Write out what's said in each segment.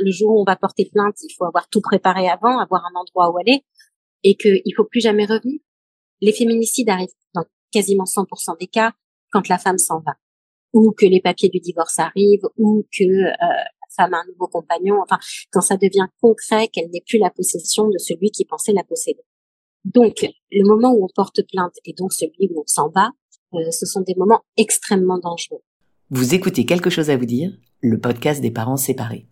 Le jour où on va porter plainte, il faut avoir tout préparé avant, avoir un endroit où aller, et qu'il faut plus jamais revenir. Les féminicides arrivent dans quasiment 100% des cas quand la femme s'en va, ou que les papiers du divorce arrivent, ou que euh, la femme a un nouveau compagnon. Enfin, quand ça devient concret, qu'elle n'est plus la possession de celui qui pensait la posséder. Donc, le moment où on porte plainte et donc celui où on s'en va, euh, ce sont des moments extrêmement dangereux. Vous écoutez quelque chose à vous dire, le podcast des parents séparés.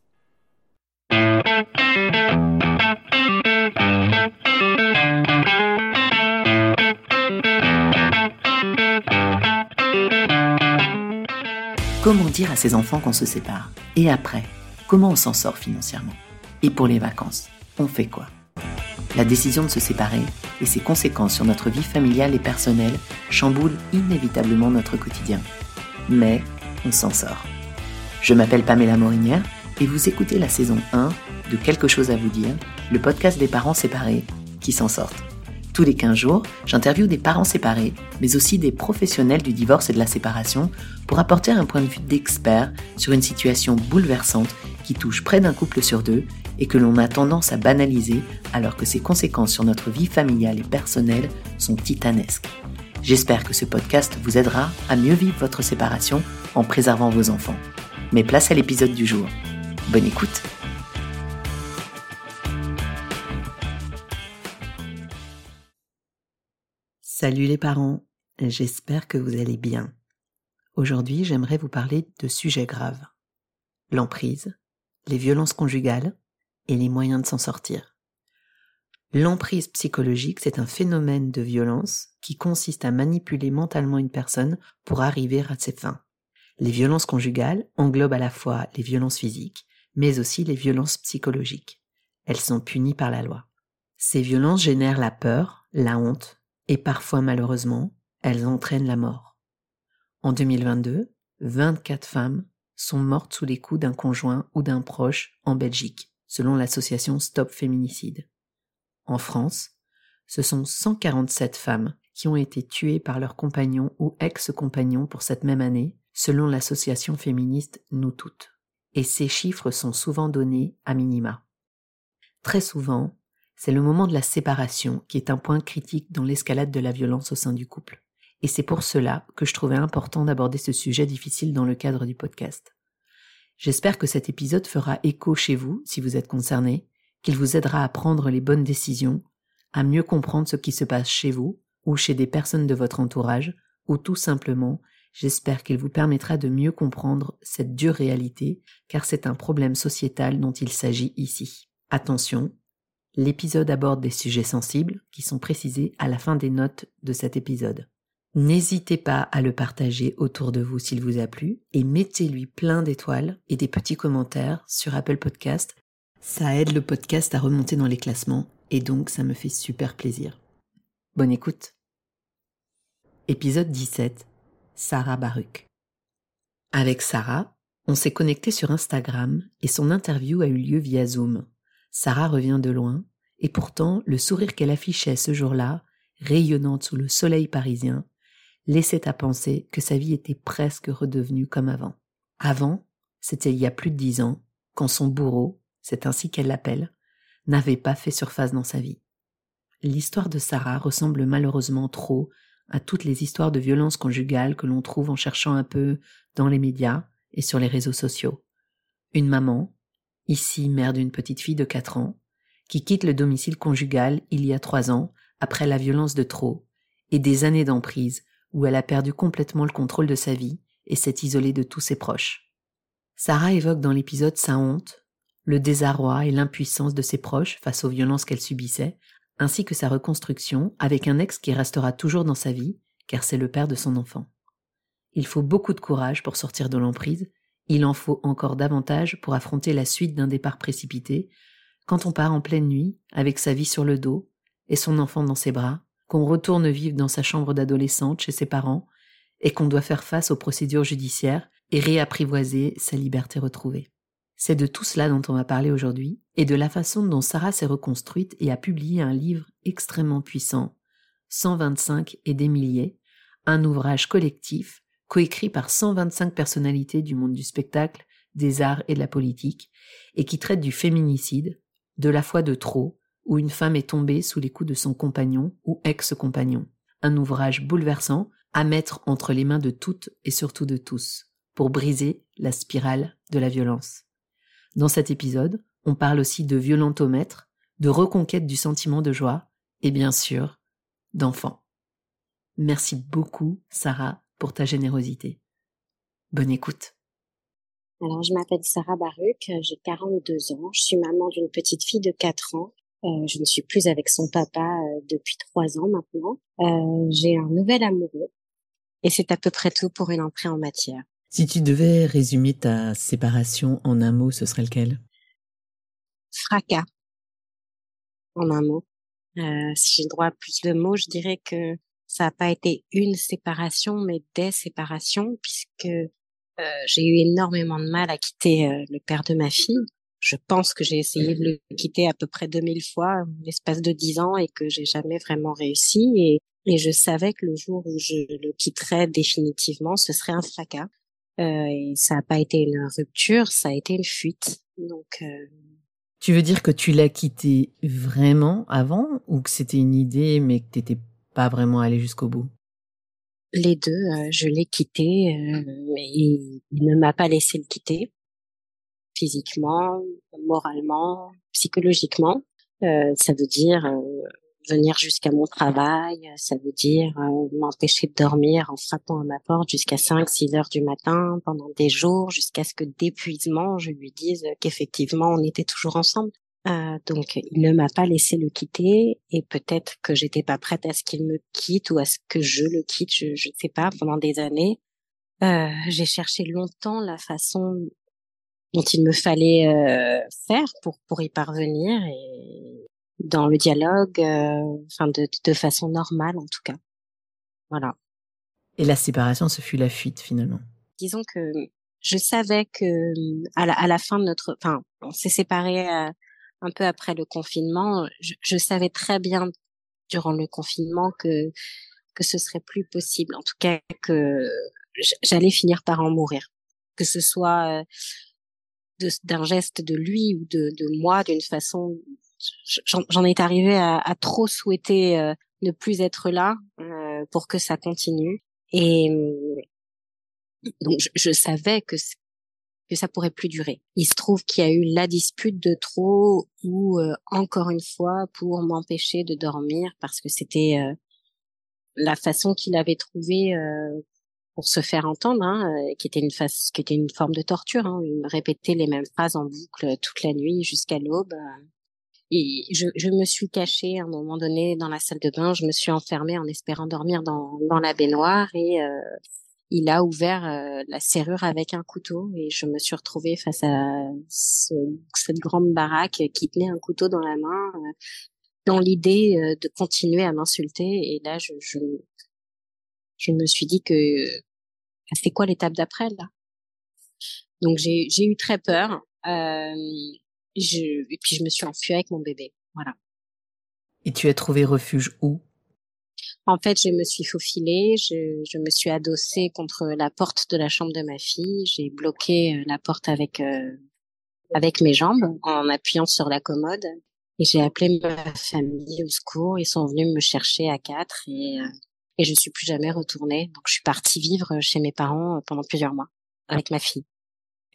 Comment dire à ses enfants qu'on se sépare? Et après, comment on s'en sort financièrement? Et pour les vacances, on fait quoi? La décision de se séparer et ses conséquences sur notre vie familiale et personnelle chamboulent inévitablement notre quotidien. Mais on s'en sort. Je m'appelle Pamela Morinière et vous écoutez la saison 1 de Quelque chose à vous dire, le podcast des parents séparés qui s'en sortent. Tous les 15 jours, j'interviewe des parents séparés, mais aussi des professionnels du divorce et de la séparation pour apporter un point de vue d'expert sur une situation bouleversante qui touche près d'un couple sur deux et que l'on a tendance à banaliser alors que ses conséquences sur notre vie familiale et personnelle sont titanesques. J'espère que ce podcast vous aidera à mieux vivre votre séparation en préservant vos enfants. Mais place à l'épisode du jour. Bonne écoute Salut les parents, j'espère que vous allez bien. Aujourd'hui, j'aimerais vous parler de sujets graves. L'emprise, les violences conjugales et les moyens de s'en sortir. L'emprise psychologique, c'est un phénomène de violence qui consiste à manipuler mentalement une personne pour arriver à ses fins. Les violences conjugales englobent à la fois les violences physiques, mais aussi les violences psychologiques. Elles sont punies par la loi. Ces violences génèrent la peur, la honte, et parfois malheureusement, elles entraînent la mort. En 2022, 24 femmes sont mortes sous les coups d'un conjoint ou d'un proche en Belgique, selon l'association Stop Féminicide. En France, ce sont 147 femmes qui ont été tuées par leurs compagnons ou ex-compagnons pour cette même année, selon l'association féministe Nous Toutes. Et ces chiffres sont souvent donnés à minima. Très souvent, c'est le moment de la séparation qui est un point critique dans l'escalade de la violence au sein du couple. Et c'est pour cela que je trouvais important d'aborder ce sujet difficile dans le cadre du podcast. J'espère que cet épisode fera écho chez vous si vous êtes concerné, qu'il vous aidera à prendre les bonnes décisions, à mieux comprendre ce qui se passe chez vous ou chez des personnes de votre entourage, ou tout simplement, j'espère qu'il vous permettra de mieux comprendre cette dure réalité, car c'est un problème sociétal dont il s'agit ici. Attention, l'épisode aborde des sujets sensibles qui sont précisés à la fin des notes de cet épisode. N'hésitez pas à le partager autour de vous s'il vous a plu et mettez-lui plein d'étoiles et des petits commentaires sur Apple Podcast. Ça aide le podcast à remonter dans les classements et donc ça me fait super plaisir. Bonne écoute. Épisode 17. Sarah Baruch. Avec Sarah, on s'est connecté sur Instagram et son interview a eu lieu via Zoom. Sarah revient de loin, et pourtant le sourire qu'elle affichait ce jour-là, rayonnante sous le soleil parisien, laissait à penser que sa vie était presque redevenue comme avant. Avant, c'était il y a plus de dix ans, quand son bourreau, c'est ainsi qu'elle l'appelle, n'avait pas fait surface dans sa vie. L'histoire de Sarah ressemble malheureusement trop à toutes les histoires de violence conjugale que l'on trouve en cherchant un peu dans les médias et sur les réseaux sociaux. Une maman, ici mère d'une petite fille de quatre ans, qui quitte le domicile conjugal il y a trois ans après la violence de trop et des années d'emprise où elle a perdu complètement le contrôle de sa vie et s'est isolée de tous ses proches. Sarah évoque dans l'épisode sa honte, le désarroi et l'impuissance de ses proches face aux violences qu'elle subissait, ainsi que sa reconstruction avec un ex qui restera toujours dans sa vie, car c'est le père de son enfant. Il faut beaucoup de courage pour sortir de l'emprise il en faut encore davantage pour affronter la suite d'un départ précipité, quand on part en pleine nuit, avec sa vie sur le dos, et son enfant dans ses bras, qu'on retourne vivre dans sa chambre d'adolescente chez ses parents, et qu'on doit faire face aux procédures judiciaires et réapprivoiser sa liberté retrouvée. C'est de tout cela dont on va parler aujourd'hui, et de la façon dont Sarah s'est reconstruite et a publié un livre extrêmement puissant, 125 et des milliers, un ouvrage collectif coécrit par 125 personnalités du monde du spectacle, des arts et de la politique, et qui traite du féminicide, de la foi de trop, où une femme est tombée sous les coups de son compagnon ou ex-compagnon. Un ouvrage bouleversant à mettre entre les mains de toutes et surtout de tous, pour briser la spirale de la violence. Dans cet épisode, on parle aussi de violentomètre, de reconquête du sentiment de joie, et bien sûr, d'enfants. Merci beaucoup, Sarah, pour ta générosité. Bonne écoute. Alors, je m'appelle Sarah Baruch, j'ai 42 ans, je suis maman d'une petite fille de 4 ans. Euh, je ne suis plus avec son papa euh, depuis 3 ans maintenant. Euh, j'ai un nouvel amoureux et c'est à peu près tout pour une entrée en matière. Si tu devais résumer ta séparation en un mot, ce serait lequel? Fracas. En un mot. si j'ai le droit à plus de mots, je dirais que ça n'a pas été une séparation, mais des séparations, puisque euh, j'ai eu énormément de mal à quitter euh, le père de ma fille. Je pense que j'ai essayé de le quitter à peu près 2000 fois l'espace de 10 ans et que j'ai jamais vraiment réussi. Et, et je savais que le jour où je le quitterais définitivement, ce serait un fracas. Euh, et ça n'a pas été une rupture, ça a été une fuite. Donc, euh... tu veux dire que tu l'as quitté vraiment avant ou que c'était une idée mais que t'étais pas vraiment allé jusqu'au bout? Les deux, euh, je l'ai quitté, euh, mais il, ne m'a pas laissé le quitter physiquement, moralement, psychologiquement. Euh, ça veut dire venir jusqu'à mon travail, ça veut dire m'empêcher de dormir en frappant à ma porte jusqu'à 5, 6 heures du matin pendant des jours, jusqu'à ce que d'épuisement, je lui dise qu'effectivement on était toujours ensemble. Euh, donc, il ne m'a pas laissé le quitter et peut-être que j'étais pas prête à ce qu'il me quitte ou à ce que je le quitte, je ne sais pas, pendant des années. Euh, j'ai cherché longtemps la façon dont il me fallait euh, faire pour pour y parvenir et dans le dialogue, euh, enfin de, de façon normale en tout cas. Voilà. Et la séparation, ce fut la fuite finalement. Disons que je savais que à la, à la fin de notre, enfin, on s'est séparés un peu après le confinement, je, je, savais très bien durant le confinement que que ce serait plus possible, en tout cas que j'allais finir par en mourir, que ce soit euh, d'un geste de lui ou de, de moi, d'une façon, j'en étais arrivée à, à, trop souhaiter euh, ne plus être là euh, pour que ça continue. Et donc je, je savais que que ça pourrait plus durer. Il se trouve qu'il y a eu la dispute de trop ou euh, encore une fois pour m'empêcher de dormir parce que c'était euh, la façon qu'il avait trouvé euh, pour se faire entendre, hein, qui était une face, qui était une forme de torture. Hein. Il me répétait les mêmes phrases en boucle toute la nuit jusqu'à l'aube. Et je, je, me suis cachée à un moment donné dans la salle de bain. Je me suis enfermée en espérant dormir dans, dans la baignoire et il a ouvert euh, la serrure avec un couteau et je me suis retrouvée face à ce, cette grande baraque qui tenait un couteau dans la main euh, dans l'idée euh, de continuer à m'insulter et là je, je, je me suis dit que c'est quoi l'étape d'après là? Donc j'ai eu très peur euh, je, et puis je me suis enfuie avec mon bébé voilà et tu as trouvé refuge où? En fait, je me suis faufilée, je, je, me suis adossée contre la porte de la chambre de ma fille, j'ai bloqué euh, la porte avec euh, avec mes jambes en appuyant sur la commode et j'ai appelé ma famille au secours. Ils sont venus me chercher à quatre et euh, et je suis plus jamais retournée. Donc je suis partie vivre chez mes parents pendant plusieurs mois avec ma fille.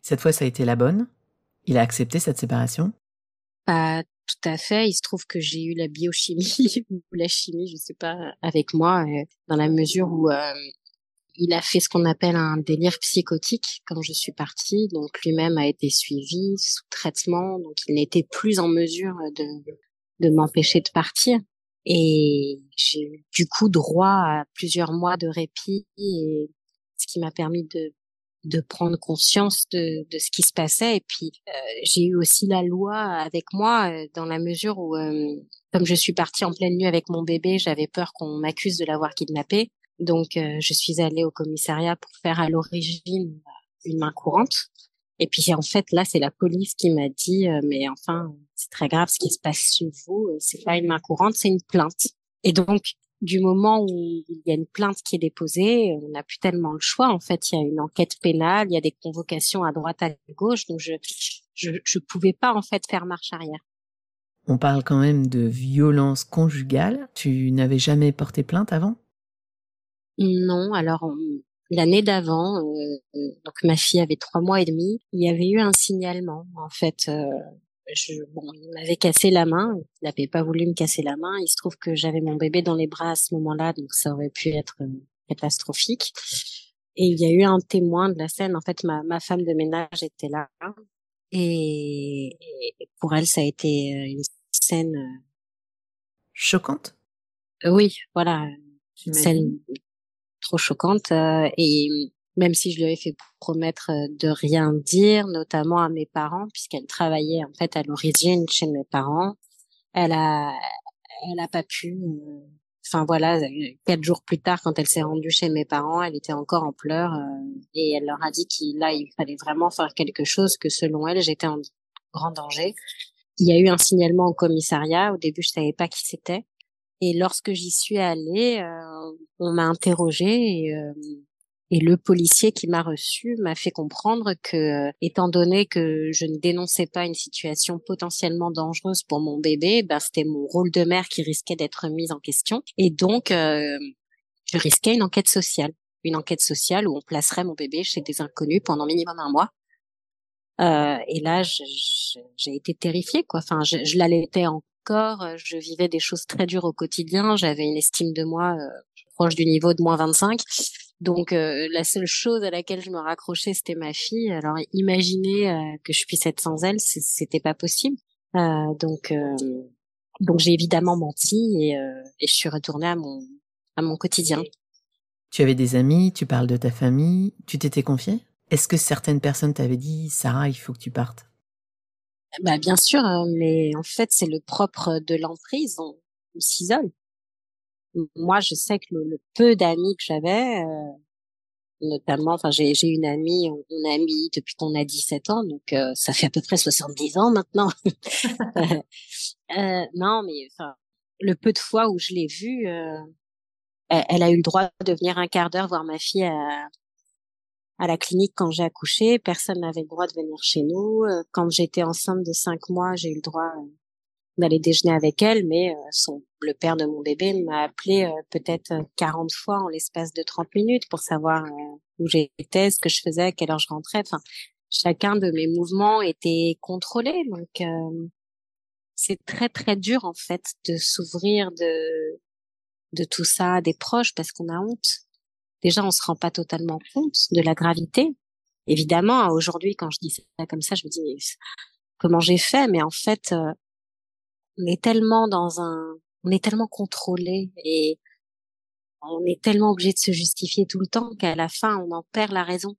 Cette fois, ça a été la bonne? Il a accepté cette séparation? Pas tout à fait. Il se trouve que j'ai eu la biochimie ou la chimie, je sais pas, avec moi, euh, dans la mesure où euh, il a fait ce qu'on appelle un délire psychotique quand je suis partie. Donc lui-même a été suivi sous traitement, donc il n'était plus en mesure de de m'empêcher de partir. Et j'ai eu du coup droit à plusieurs mois de répit, et ce qui m'a permis de de prendre conscience de, de ce qui se passait. Et puis, euh, j'ai eu aussi la loi avec moi euh, dans la mesure où, euh, comme je suis partie en pleine nuit avec mon bébé, j'avais peur qu'on m'accuse de l'avoir kidnappé. Donc, je suis allée au commissariat pour faire à l'origine une main courante. Et puis, en fait, là, c'est la police qui m'a dit, mais enfin, c'est très grave ce qui se passe chez vous. C'est pas une main courante, c'est une plainte. Et donc, du moment où il y a une plainte qui est déposée, on n'a plus tellement le choix. En fait, il y a une enquête pénale, il y a des convocations à droite, à gauche, donc je je, je pouvais pas en fait faire marche arrière. On parle quand même de violence conjugale. Tu n'avais jamais porté plainte avant? Non, alors l'année d'avant, euh, donc ma fille avait trois mois et demi, il y avait eu un signalement. En fait, euh, je, bon, il m'avait cassé la main. Il n'avait pas voulu me casser la main. Il se trouve que j'avais mon bébé dans les bras à ce moment-là, donc ça aurait pu être euh, catastrophique. Et il y a eu un témoin de la scène. En fait, ma, ma femme de ménage était là. Et, pour elle, ça a été euh, une scène euh, choquante? oui, voilà, une scène trop choquante. et même si je lui avais fait promettre euh, de rien dire, notamment à mes parents, puisqu'elle travaillait en fait à l'origine chez mes parents. Elle a, elle a pas pu. Euh, enfin voilà, quatre jours plus tard, quand elle s'est rendue chez mes parents, elle était encore en pleurs euh, et elle leur a dit qu'il là il fallait vraiment faire quelque chose, que selon elle j'étais en grand danger. Il y a eu un signalement au commissariat. Au début, je savais pas qui c'était. Et lorsque j'y suis allée, on m'a interrogée et et le policier qui m'a reçu m'a fait comprendre que, euh, étant donné que je ne dénonçais pas une situation potentiellement dangereuse pour mon bébé, ben c'était mon rôle de mère qui risquait d'être mis en question. Et donc, euh, je risquais une enquête sociale, une enquête sociale où on placerait mon bébé chez des inconnus pendant minimum un mois. Euh, et là, j'ai été terrifiée, quoi. Enfin, je, je l'allaitais encore. Je vivais des choses très dures au quotidien. J'avais une estime de moi euh, proche du niveau de moins 25. Donc euh, la seule chose à laquelle je me raccrochais, c'était ma fille. Alors imaginer euh, que je puisse être sans elle, c'était pas possible. Euh, donc donc j'ai évidemment menti et, et je suis retournée à mon à mon quotidien. Tu avais des amis, tu parles de ta famille, tu t'étais confiée? Est-ce que certaines personnes t'avaient dit Sarah, il faut que tu partes? Bah bien sûr, hein, mais en fait c'est le propre de l'emprise, on s'isole moi, je sais que le, peu d'amis que j'avais, euh, notamment, enfin, j'ai, une amie, on, a mis depuis qu'on a 17 ans, donc euh, ça fait à peu près 70 ans maintenant. euh, non, mais enfin, le peu de fois où je l'ai vue, euh, elle, a eu le droit de venir un quart d'heure voir ma fille à, à la clinique quand j'ai accouché. Personne n'avait le droit de venir chez nous. Quand j'étais enceinte de cinq mois, j'ai eu le droit d'aller déjeuner avec elle, mais euh, son, le père de mon bébé m'a appelé euh, peut-être 40 fois en l'espace de 30 minutes pour savoir euh, où j'étais, ce que je faisais, à quelle heure je rentrais. Enfin, chacun de mes mouvements était contrôlé, donc c'est très très dur en fait de s'ouvrir de de tout ça à des proches parce qu'on a honte. Déjà, on se rend pas totalement compte de la gravité. Évidemment, aujourd'hui, quand je dis ça comme ça, je me dis comment j'ai fait, mais en fait, on est tellement dans un, on est tellement contrôlé et on est tellement obligé de se justifier tout le temps qu'à la fin, on en perd la raison.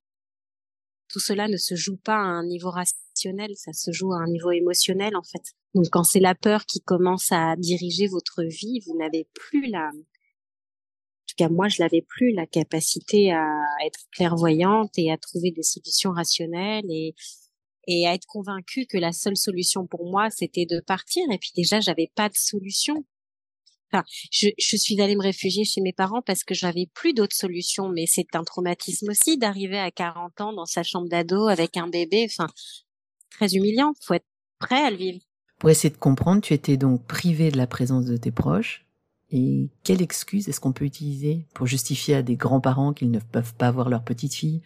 Tout cela ne se joue pas à un niveau rationnel, ça se joue à un niveau émotionnel, en fait. Donc, quand c'est la peur qui commence à diriger votre vie, vous n'avez plus la, en tout cas, moi, je n'avais plus la capacité à être clairvoyante et à trouver des solutions rationnelles et, et à être convaincue que la seule solution pour moi c'était de partir. Et puis déjà j'avais pas de solution. Enfin je, suis allée me réfugier chez mes parents parce que j'avais plus d'autres solutions mais c'est un traumatisme aussi d'arriver à 40 ans dans sa chambre d'ado avec un bébé. Enfin très humiliant. Faut être prêt à le vivre. Pour essayer de comprendre tu étais donc privée de la présence de tes proches. Et quelle excuse est-ce qu'on peut utiliser pour justifier à des grands-parents qu'ils ne peuvent pas voir leur petite fille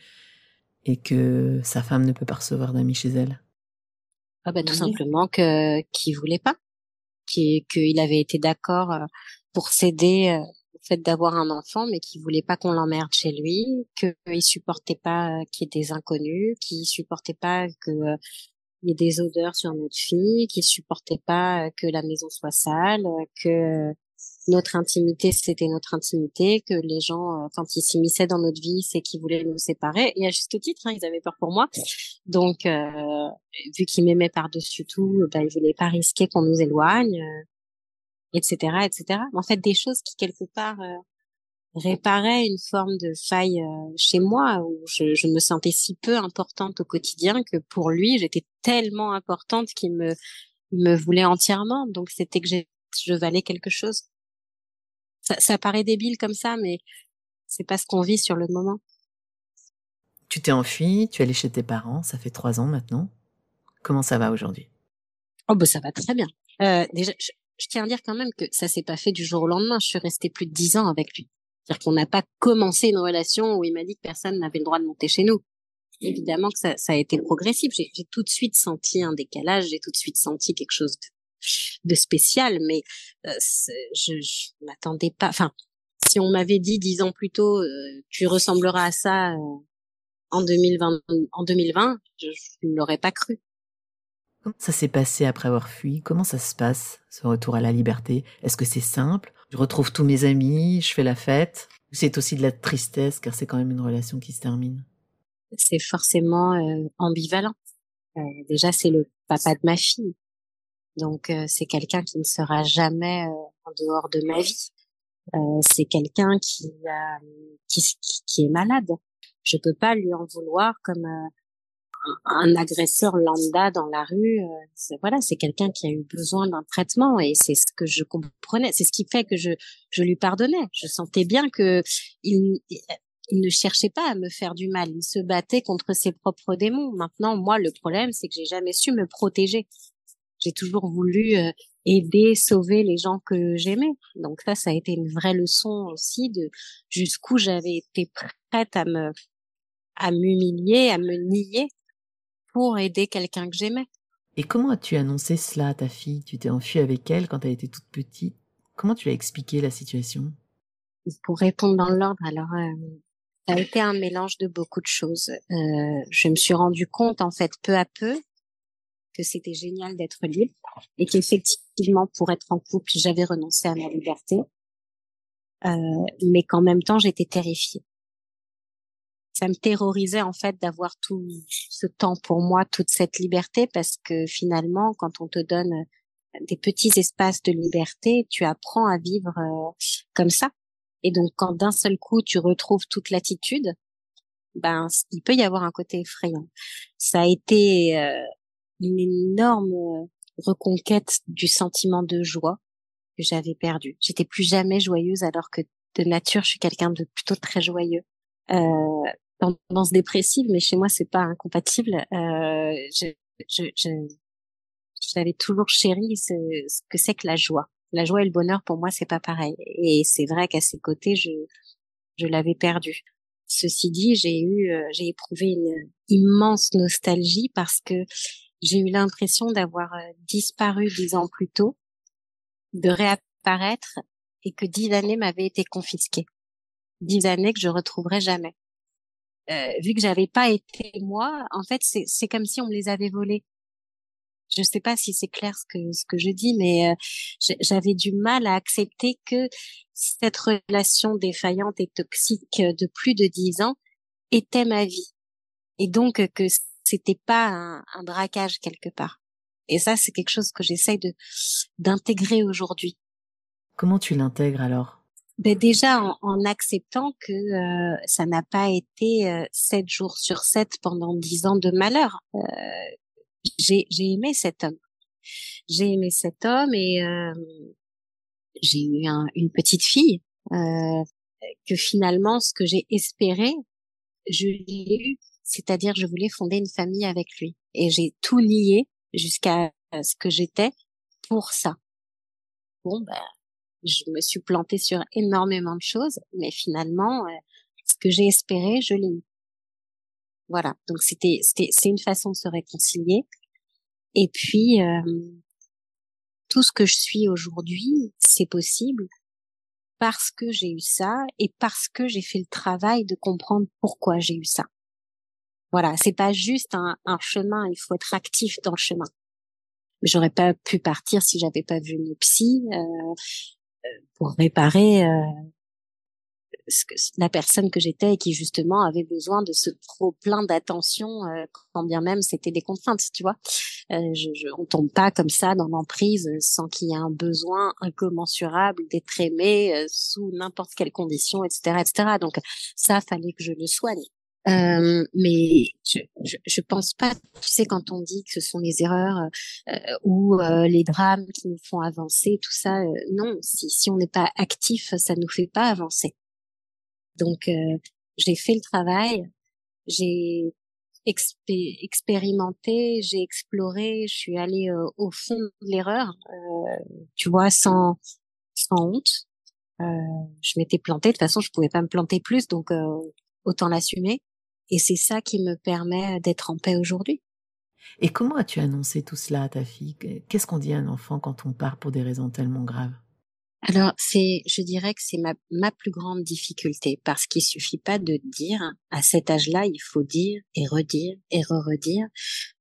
et que sa femme ne peut pas recevoir d'amis chez elle. Ah bah, Tout simplement que qu'il voulait pas, qu'il avait été d'accord euh, pour céder euh, au fait d'avoir un enfant, mais qu'il voulait pas qu'on l'emmerde chez lui, qu'il supportait pas euh, qu'il y ait des inconnus, qu'il supportait pas que il y ait des odeurs sur notre fille, qu'il supportait pas que la maison soit sale, que notre intimité, c'était notre intimité, que les gens, euh, quand ils s'immisçaient dans notre vie, c'est qu'ils voulaient nous séparer. Et à juste titre, hein, ils avaient peur pour moi. Donc, euh, vu qu'ils m'aimaient par-dessus tout, ben, ils voulaient pas risquer qu'on nous éloigne, etc., euh, etc. En fait, des choses qui, quelque part, réparaient une forme de faille chez moi, où je, je, me sentais si peu importante au quotidien que pour lui, j'étais tellement importante qu'il me, me voulait entièrement. Donc, c'était que je valais quelque chose Ça, ça paraît débile comme ça, mais c'est pas ce qu'on vit sur le moment. Tu t'es enfui, tu es allé chez tes parents, ça fait trois ans maintenant. Comment ça va aujourd'hui? Oh bah ça va très bien. Euh, déjà, je, tiens à dire quand même que ça s'est pas fait du jour au lendemain. Je suis restée plus de dix ans avec lui. C'est-à-dire qu'on n'a pas commencé une relation où il m'a dit que personne n'avait le droit de monter chez nous. Évidemment que ça, ça a été progressif. J'ai tout de suite senti un décalage, j'ai tout de suite senti quelque chose de, de spécial, mais euh, je, je m'attendais pas. Enfin, si on m'avait dit dix ans plus tôt, euh, tu ressembleras à ça euh, en 2020, en 2020, je ne l'aurais pas cru. Comment ça s'est passé après avoir fui? Comment ça se passe, ce retour à la liberté? Est-ce que c'est simple? Je retrouve tous mes amis, je fais la fête? C'est aussi de la tristesse, car c'est quand même une relation qui se termine? C'est forcément ambivalent. Déjà, c'est le papa de ma fille. Donc, euh, c'est quelqu'un qui ne sera jamais en dehors de ma vie. c'est quelqu'un qui, qui, qui est malade je peux pas lui en vouloir comme euh, un, agresseur lambda dans la rue. Euh, voilà, c'est quelqu'un qui a eu besoin d'un traitement et c'est ce que je comprenais. C'est ce qui fait que je je lui pardonnais. Je sentais bien que il, il ne cherchait pas à me faire du mal. Il se battait contre ses propres démons. Maintenant, moi, le problème, c'est que j'ai jamais su me protéger. J'ai toujours voulu euh, aider, sauver les gens que j'aimais. Donc ça, ça a été une vraie leçon aussi de jusqu'où j'avais été prête à me à m'humilier, à me nier pour aider quelqu'un que j'aimais. Et comment as-tu annoncé cela à ta fille? Tu t'es enfuie avec elle quand elle était toute petite. Comment tu as expliqué la situation? Pour répondre dans l'ordre, alors euh, ça a été un mélange de beaucoup de choses. Euh, je me suis rendu compte en fait peu à peu que c'était génial d'être libre et qu'effectivement pour être en couple j'avais renoncé à ma liberté, euh, mais qu'en même temps j'étais terrifiée ça me terrorisait en fait d'avoir tout ce temps pour moi, toute cette liberté, parce que finalement, quand on te donne euh, des petits espaces de liberté, tu apprends à vivre euh, comme ça. Et donc, quand d'un seul coup tu retrouves toute l'attitude, ben, il peut y avoir un côté effrayant. Ça a été euh, une énorme reconquête du sentiment de joie que j'avais perdu. J'étais plus jamais joyeuse alors que de nature je suis quelqu'un de plutôt très joyeux. Euh, tendance dépressive, mais chez moi c'est pas incompatible. Euh, je, je, je, j'avais toujours chéri ce, ce que c'est que la joie. La joie et le bonheur pour moi c'est pas pareil. Et c'est vrai qu'à ses côtés je je l'avais perdu. Ceci dit, j'ai eu euh, j'ai éprouvé une immense nostalgie parce que j'ai eu l'impression d'avoir euh, disparu dix ans plus tôt, de réapparaître et que dix années m'avaient été confisquées. Dix années que je retrouverai jamais. Euh, vu que j'avais pas été moi, en fait, c'est comme si on me les avait volés. Je sais pas si c'est clair ce que ce que je dis, mais euh, j'avais du mal à accepter que cette relation défaillante et toxique de plus de dix ans était ma vie, et donc que c'était pas un, un braquage quelque part. Et ça, c'est quelque chose que j'essaye de d'intégrer aujourd'hui. Comment tu l'intègres alors? Ben déjà en, en, acceptant que euh, ça n'a pas été euh, sept jours sur sept pendant dix ans de malheur. Euh, j'ai aimé cet homme. J'ai aimé cet homme et j'ai eu un, une petite fille que finalement ce que j'ai espéré, je l'ai eu. C'est-à-dire je voulais fonder une famille avec lui et j'ai tout nié jusqu'à ce que j'étais pour ça. Bon ben je me suis plantée sur énormément de choses, mais finalement, euh, ce que j'ai espéré, je l'ai eu. Voilà. Donc c'était, c'était, c'est une façon de se réconcilier. Et puis, euh, tout ce que je suis aujourd'hui, c'est possible parce que j'ai eu ça et parce que j'ai fait le travail de comprendre pourquoi j'ai eu ça. Voilà, c'est pas juste un, un, chemin, il faut être actif dans le chemin. J'aurais pas pu partir si j'avais pas vu une psy. Euh, pour réparer euh, la personne que j'étais et qui justement avait besoin de ce trop plein d'attention euh, quand bien même c'était des contraintes tu vois euh, je, je, on tombe pas comme ça dans l'emprise sans qu'il y ait un besoin incommensurable d'être aimé euh, sous n'importe quelle condition etc etc donc ça fallait que je le soigne Euh, mais je, je, je, pense pas, tu sais, quand on dit que ce sont les erreurs euh, ou euh, les drames qui nous font avancer, tout ça, euh, non, si, si on n'est pas actif, ça nous fait pas avancer. Donc, euh, j'ai fait le travail, j'ai expérimenté, j'ai exploré, je suis allée au fond de l'erreur, tu vois, sans, sans honte. je m'étais plantée, de toute façon, je pouvais pas me planter plus, donc autant l'assumer. Et c'est ça qui me permet d'être en paix aujourd'hui. Et comment as-tu annoncé tout cela à ta fille? Qu'est-ce qu'on dit à un enfant quand on part pour des raisons tellement graves? Alors, c'est, je dirais que c'est ma, ma plus grande difficulté parce qu'il suffit pas de dire à cet âge-là, il faut dire et redire et re-redire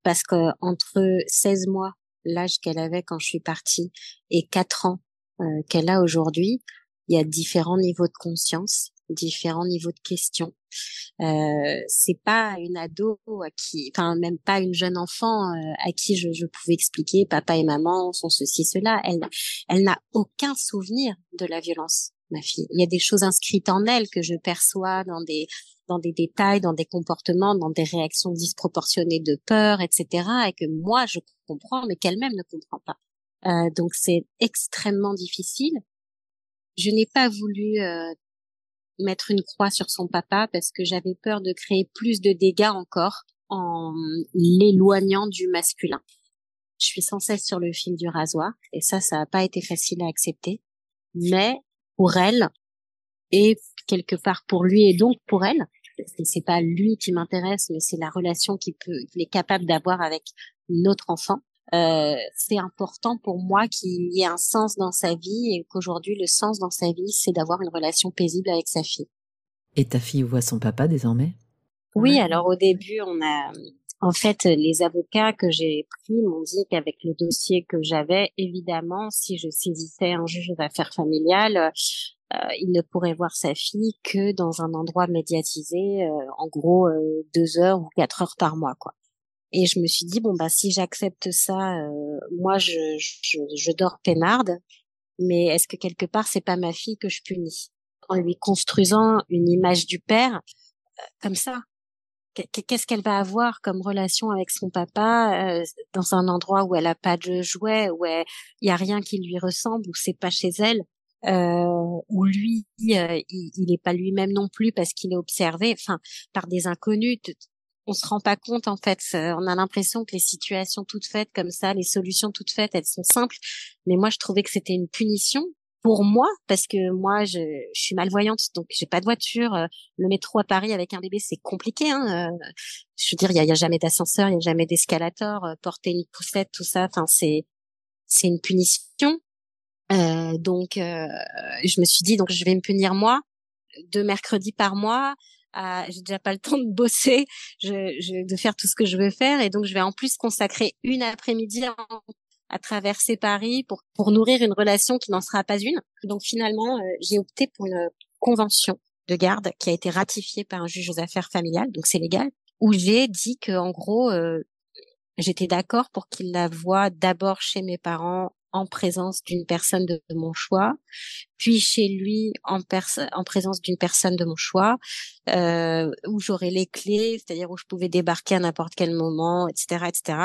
parce que entre 16 mois, l'âge qu'elle avait quand je suis partie, et 4 ans euh, qu'elle a aujourd'hui, il y a différents niveaux de conscience différents niveaux de questions. Euh, c'est pas une ado à qui, enfin même pas une jeune enfant euh, à qui je, je, pouvais expliquer papa et maman sont ceci cela. Elle, elle n'a aucun souvenir de la violence, ma fille. Il y a des choses inscrites en elle que je perçois dans des dans des détails, dans des comportements, dans des réactions disproportionnées de peur, etc. Et que moi je comprends, mais qu'elle-même ne comprend pas. Euh, donc c'est extrêmement difficile. Je n'ai pas voulu euh, mettre une croix sur son papa parce que j'avais peur de créer plus de dégâts encore en l'éloignant du masculin. Je suis sans cesse sur le fil du rasoir et ça, ça n'a pas été facile à accepter. Mais pour elle et quelque part pour lui et donc pour elle, c'est pas lui qui m'intéresse, mais c'est la relation qu'il peut, qu'il est capable d'avoir avec notre enfant. Euh, c'est important pour moi qu'il y ait un sens dans sa vie et qu'aujourd'hui le sens dans sa vie c'est d'avoir une relation paisible avec sa fille. Et ta fille voit son papa désormais? Oui, alors au début on a en fait les avocats que j'ai pris m'ont dit qu'avec le dossier que j'avais évidemment si je saisissais un juge d'affaires familiales euh, il ne pourrait voir sa fille que dans un endroit médiatisé, euh, en gros euh, deux heures ou quatre heures par mois, quoi. Et je me suis dit bon bah si j'accepte ça, euh, moi je, je, je dors peinarde, mais est-ce que quelque part c'est pas ma fille que je punis? En lui construisant une image du père euh, comme ça. Qu'est-ce qu'elle va avoir comme relation avec son papa euh, dans un endroit où elle a pas de jouets, où il y a rien qui lui ressemble, où c'est pas chez elle, euh, où lui il, il est pas lui-même non plus parce qu'il est observé, enfin par des inconnus on se rend pas compte en fait. On a l'impression que les situations toutes faites comme ça, les solutions toutes faites, elles sont simples. Mais moi, je trouvais que c'était une punition pour moi parce que moi, je, je suis malvoyante, donc j'ai pas de voiture. Euh, le métro à Paris avec un bébé, c'est compliqué. Hein. Euh, je veux dire, il y a, jamais d'ascenseur, il y a jamais d'escalator, euh, porter une poussette, tout ça. Enfin, c'est c'est une punition. Euh, donc, je me suis dit, donc je vais me punir moi deux mercredis par mois j'ai déjà pas le temps de bosser, je, je, de faire tout ce que je veux faire, et donc je vais en plus consacrer une après-midi à traverser Paris pour pour nourrir une relation qui n'en sera pas une. Donc finalement, euh, j'ai opté pour une convention de garde qui a été ratifiée par un juge aux affaires familiales, donc c'est légal, où j'ai dit que en gros euh, j'étais d'accord pour qu'il la voie d'abord chez mes parents en présence d'une personne de, mon choix, puis chez lui en, en présence d'une personne de mon choix, euh, où j'aurais les clés, c'est-à-dire où je pouvais débarquer à n'importe quel moment, etc., etc.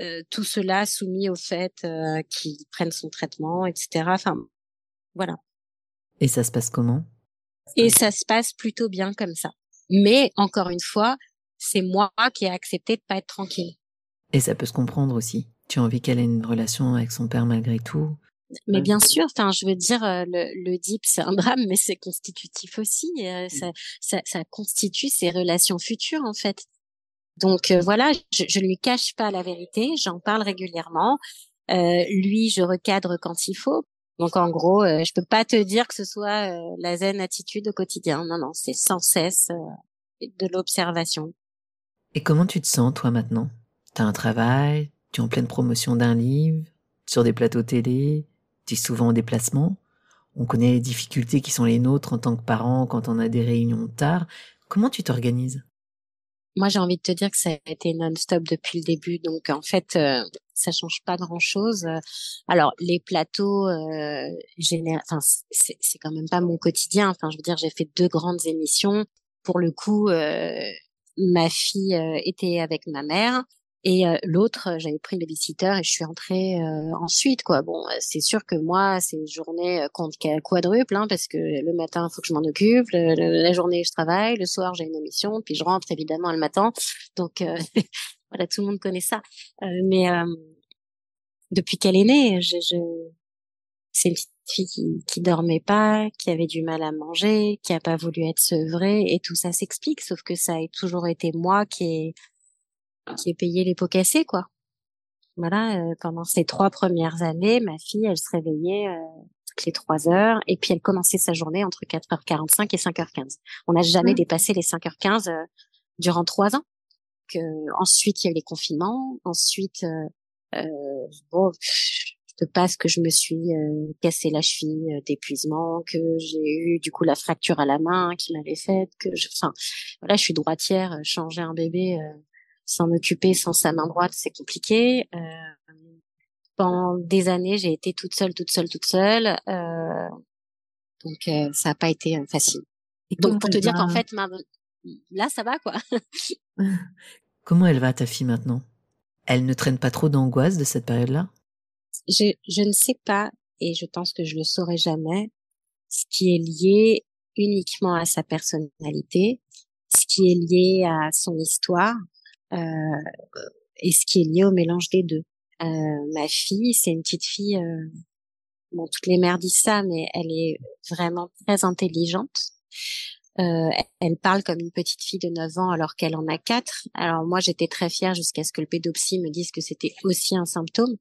Euh, tout cela soumis au fait euh, qu'il prenne son traitement, etc. Enfin, voilà. Et ça se passe comment? Et ça se passe plutôt bien comme ça. Mais encore une fois, c'est moi qui ai accepté de pas être tranquille. Et ça peut se comprendre aussi. Tu as envie qu'elle ait une relation avec son père malgré tout? Mais bien sûr, enfin, je veux dire, euh, le, le DIP, c'est un drame, mais c'est constitutif aussi. Euh, ça, ça, ça, constitue ses relations futures, en fait. Donc euh, voilà, je, je lui cache pas la vérité, j'en parle régulièrement. Euh, lui, je recadre quand il faut. Donc en gros, je peux pas te dire que ce soit la zen attitude au quotidien. Non, non, c'est sans cesse de l'observation. Et comment tu te sens toi maintenant? T'as un travail, en pleine promotion d'un livre, sur des plateaux télé, tu es souvent en déplacement. On connaît les difficultés qui sont les nôtres en tant que parents quand on a des réunions tard. Comment tu t'organises? Moi, j'ai envie de te dire que ça a été non-stop depuis le début. Donc, en fait, euh, ça change pas grand-chose. Alors, les plateaux, euh, c'est quand même pas mon quotidien. Enfin, je veux dire, j'ai fait deux grandes émissions. pour le coup, ma fille était avec ma mère et l'autre, j'avais pris le babysitter et je suis entrée ensuite. Quoi. Bon, c'est sûr que moi, c'est une journée compte quadruple, hein, parce que le matin, il faut que je m'en occupe, la journée, je travaille, le soir, j'ai une émission, puis je rentre évidemment le matin. Donc voilà, tout le monde connaît ça. mais depuis qu'elle est née, je, je... c'est une petite fille qui, qui dormait pas, qui avait du mal à manger, qui a pas voulu être sevrée, et tout ça s'explique. Sauf que ça a toujours été moi qui ai qui ai payé les pots cassés, quoi. Voilà, euh, pendant ces trois premières années, ma fille, elle se réveillait euh, toutes les trois heures, et puis elle commençait sa journée entre 4h45 et 5h15. On n'a jamais mmh. dépassé les 5h15 euh, durant trois ans. Que, ensuite, il y a eu les confinements. Ensuite, bon, de passe que je me suis euh, cassé la cheville euh, d'épuisement, que j'ai eu du coup la fracture à la main qui m'avait faite, que je, enfin voilà, je suis droitière, euh, changer un bébé sans m'occuper, sans sa main droite, c'est compliqué. pendant des années, j'ai été toute seule, toute seule, toute seule, donc ça n'a pas été facile. donc pour te dire qu'en fait, là, ça va quoi. comment elle va ta fille maintenant? Elle ne traîne pas trop d'angoisse de cette période-là? Je, je ne sais pas, et je pense que je le saurai jamais, ce qui est lié uniquement à sa personnalité, ce qui est lié à son histoire, euh, et ce qui est lié au mélange des deux. Euh, ma fille, c'est une petite fille, euh, bon, toutes les mères disent ça, mais elle est vraiment très intelligente. Euh, elle parle comme une petite fille de 9 ans alors qu'elle en a 4. Alors moi, j'étais très fière jusqu'à ce que le pédopsie me dise que c'était aussi un symptôme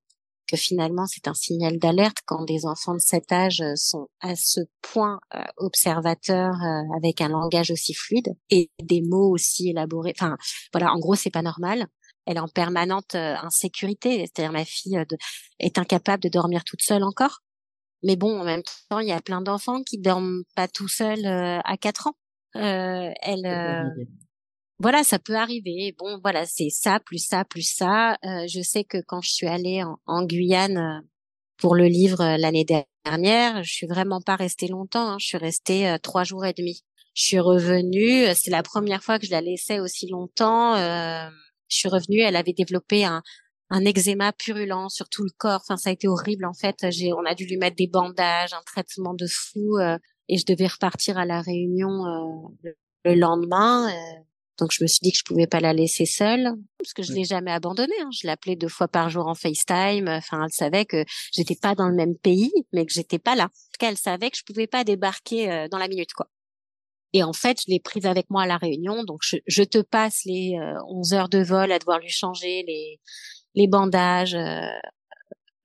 que finalement c'est un signal d'alerte quand des enfants de cet âge euh, sont à ce point euh, observateurs euh, avec un langage aussi fluide et des mots aussi élaborés. Enfin, voilà, en gros, c'est pas normal. Elle est en permanente insécurité, c'est-à-dire ma fille est incapable de dormir toute seule encore. Mais bon, en même temps, il y a plein d'enfants qui dorment pas tout seuls à 4 ans. elle voilà, ça peut arriver. Bon, voilà, c'est ça, plus ça, plus ça. Euh, je sais que quand je suis allée en, Guyane euh, pour le livre euh, l'année dernière, je suis vraiment pas restée longtemps. Hein. Je suis restée trois jours et demi. Je suis revenue. C'est la première fois que je la laissais aussi longtemps. je suis revenue. Elle avait développé un, un eczéma purulent sur tout le corps. Enfin, ça a été horrible en fait. J'ai, on a dû lui mettre des bandages, un traitement de fou, et je devais repartir à la Réunion le, lendemain. Donc je me suis dit que je pouvais pas la laisser seule parce que je l'ai jamais abandonnée. Hein. Je l'appelais deux fois par jour en FaceTime. Enfin, elle savait que j'étais pas dans le même pays, mais que j'étais pas là. En tout cas, elle savait que je pouvais pas débarquer euh, dans la minute, quoi. Et en fait, je l'ai prise avec moi à la Réunion. Donc je, je te passe les euh, 11 heures de vol à devoir lui changer les les bandages. Euh,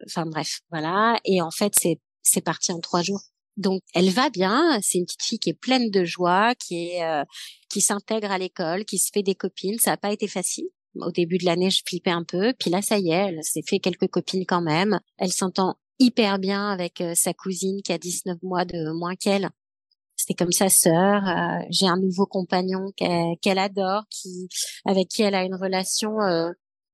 enfin bref, voilà. Et en fait, c'est c'est parti en trois jours. Donc elle va bien, c'est une petite fille qui est pleine de joie, qui est euh, qui s'intègre à l'école, qui se fait des copines. Ça n'a pas été facile. Au début de l'année, je flippais un peu, puis là ça y est, elle s'est fait quelques copines quand même. Elle s'entend hyper bien avec euh, sa cousine qui a 19 mois de moins qu'elle. C'est comme sa sœur. Euh, j'ai un nouveau compagnon qu'elle adore, qui avec qui elle a une relation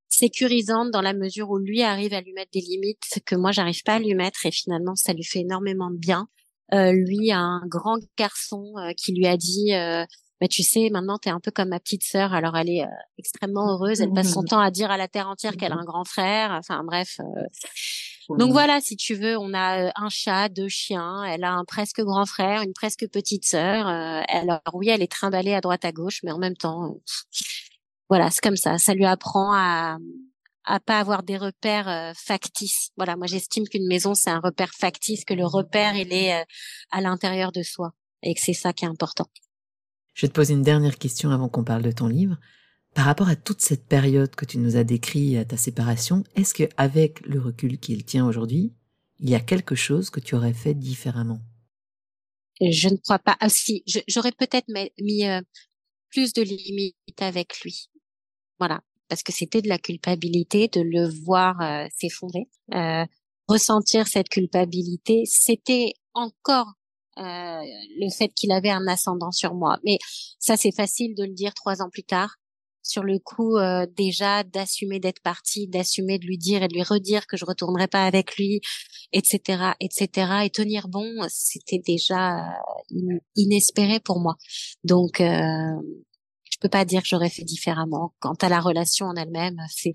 sécurisante dans la mesure où lui arrive à lui mettre des limites que moi j'arrive pas à lui mettre et finalement ça lui fait énormément de bien. Euh, lui un grand garçon euh, qui lui a dit euh, bah, tu sais maintenant tu es un peu comme ma petite sœur. Alors elle est extrêmement heureuse. Elle passe son temps à dire à la terre entière qu'elle a un grand frère. Enfin bref donc voilà si tu veux on a un chat deux chiens. Elle a un presque grand frère une presque petite sœur alors oui elle est trimballée à droite à gauche mais en même temps voilà c'est comme ça. Ça lui apprend à à pas avoir des repères euh, factices. Voilà, moi j'estime qu'une maison c'est un repère factice, que le repère il est euh, à l'intérieur de soi et que c'est ça qui est important. Je vais te poser une dernière question avant qu'on parle de ton livre. Par rapport à toute cette période que tu nous as décrit à ta séparation, est-ce que avec le recul qu'il tient aujourd'hui, il y a quelque chose que tu aurais fait différemment? Je ne crois pas. Ah si, j'aurais peut-être mis euh, plus de limites avec lui. Voilà, parce que c'était de la culpabilité de le voir euh, s'effondrer. Euh, ressentir cette culpabilité, c'était encore euh, le fait qu'il avait un ascendant sur moi. Mais ça, c'est facile de le dire trois ans plus tard. sur le coup euh, déjà d'assumer d'être partie, d'assumer de lui dire et de lui redire que je retournerai pas avec lui, etc., etc. Et tenir bon, c'était déjà euh, inespéré pour moi. Donc, euh, je peux pas dire que j'aurais fait différemment. Quant à la relation en elle-même, c'est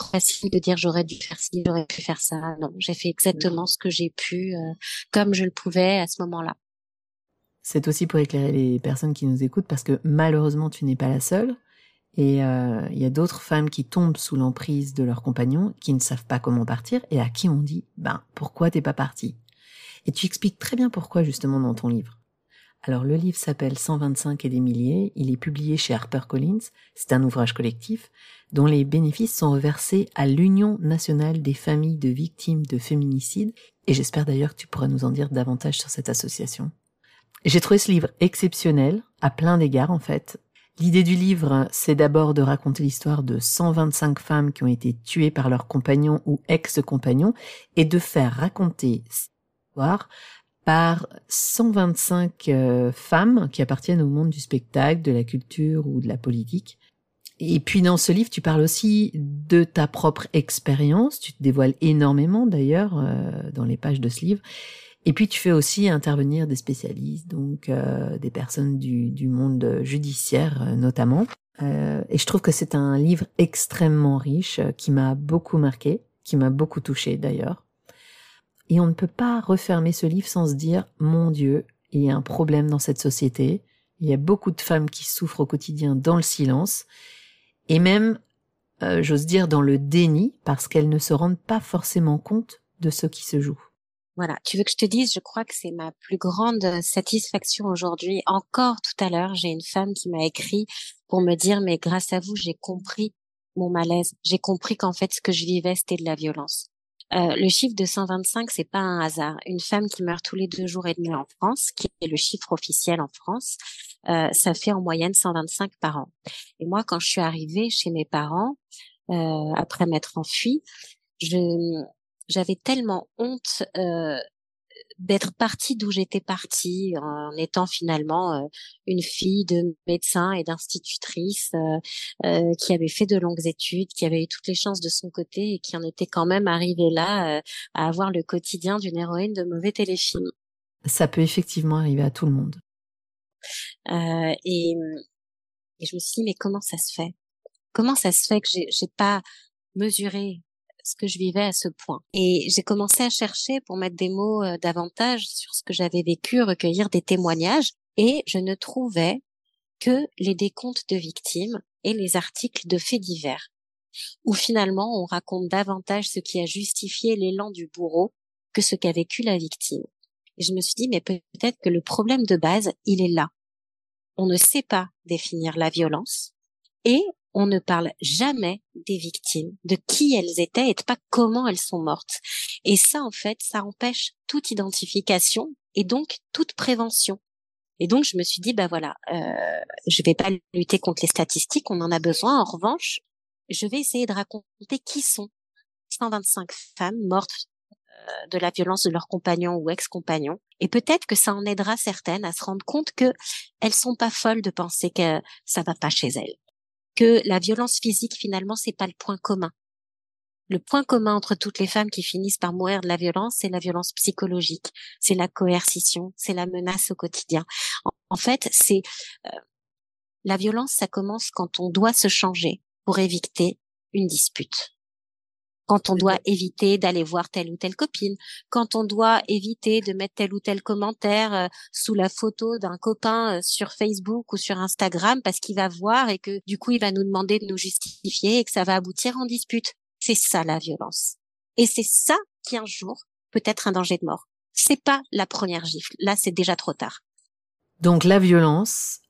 facile de dire j'aurais dû faire ci, j'aurais pu faire ça. Non, j'ai fait exactement ce que j'ai pu, euh, comme je le pouvais à ce moment-là. C'est aussi pour éclairer les personnes qui nous écoutent parce que malheureusement tu n'es pas la seule. Et euh, il y a d'autres femmes qui tombent sous l'emprise de leurs compagnons, qui ne savent pas comment partir, et à qui on dit, ben, pourquoi t'es pas parti Et tu expliques très bien pourquoi justement dans ton livre. Alors le livre s'appelle 125 et des milliers, il est publié chez HarperCollins, c'est un ouvrage collectif dont les bénéfices sont reversés à l'Union nationale des familles de victimes de féminicide, et j'espère d'ailleurs que tu pourras nous en dire davantage sur cette association. J'ai trouvé ce livre exceptionnel, à plein d'égards en fait, L'idée du livre, c'est d'abord de raconter l'histoire de 125 femmes qui ont été tuées par leurs compagnons ou ex-compagnons et de faire raconter par 125 euh, femmes qui appartiennent au monde du spectacle, de la culture ou de la politique. Et puis dans ce livre, tu parles aussi de ta propre expérience, tu te dévoiles énormément d'ailleurs euh, dans les pages de ce livre, et puis tu fais aussi intervenir des spécialistes, donc euh, des personnes du, du monde judiciaire euh, notamment. Euh, et je trouve que c'est un livre extrêmement riche qui m'a beaucoup marqué, qui m'a beaucoup touché d'ailleurs. Et on ne peut pas refermer ce livre sans se dire, mon Dieu, il y a un problème dans cette société. Il y a beaucoup de femmes qui souffrent au quotidien dans le silence et même, j'ose dire, dans le déni parce qu'elles ne se rendent pas forcément compte de ce qui se joue. Voilà. Tu veux que je te dise, je crois que c'est ma plus grande satisfaction aujourd'hui. Encore tout à l'heure, j'ai une femme qui m'a écrit pour me dire, mais grâce à vous, j'ai compris mon malaise. J'ai compris qu'en fait, ce que je vivais, c'était de la violence. Euh, le chiffre de 125, c'est pas un hasard. Une femme qui meurt tous les deux jours et demi en France, qui est le chiffre officiel en France, euh, ça fait en moyenne 125 par an. Et moi, quand je suis arrivée chez mes parents, euh, après m'être enfuie, je, j'avais tellement honte euh, d'être partie d'où j'étais partie en étant finalement euh, une fille de médecin et d'institutrice euh, euh, qui avait fait de longues études, qui avait eu toutes les chances de son côté et qui en était quand même arrivée là à avoir le quotidien d'une héroïne de mauvais téléfilm. Ça peut effectivement arriver à tout le monde. et, et je me suis dit mais comment ça se fait? Comment ça se fait que j'ai pas mesuré ce que je vivais à ce point. Et j'ai commencé à chercher pour mettre des mots euh, davantage sur ce que j'avais vécu, recueillir des témoignages, et je ne trouvais que les décomptes de victimes et les articles de faits divers, où finalement on raconte davantage ce qui a justifié l'élan du bourreau que ce qu'a vécu la victime. Et je me suis dit, mais peut-être que le problème de base, il est là. On ne sait pas définir la violence et on ne parle jamais des victimes, de qui elles étaient et de pas comment elles sont mortes. Et ça, en fait, ça empêche toute identification et donc toute prévention. Et donc, je me suis dit, bah voilà, euh, je vais pas lutter contre les statistiques, on en a besoin. En revanche, je vais essayer de raconter qui sont 125 femmes mortes euh, de la violence de leurs compagnons ou ex-compagnons. Et peut-être que ça en aidera certaines à se rendre compte que elles sont pas folles de penser que ça va pas chez elles que la violence physique finalement c'est pas le point commun. Le point commun entre toutes les femmes qui finissent par mourir de la violence, c'est la violence psychologique, c'est la coercition, c'est la menace au quotidien. En, fait, c'est euh, la violence, ça commence quand on doit se changer pour éviter une dispute quand on doit éviter d'aller voir telle ou telle copine, quand on doit éviter de mettre tel ou tel commentaire euh, sous la photo d'un copain euh, sur Facebook ou sur Instagram parce qu'il va voir et que du coup il va nous demander de nous justifier et que ça va aboutir en dispute. C'est ça la violence. Et c'est ça qui un jour peut être un danger de mort. C'est pas la première gifle. Là, c'est déjà trop tard. Donc la violence,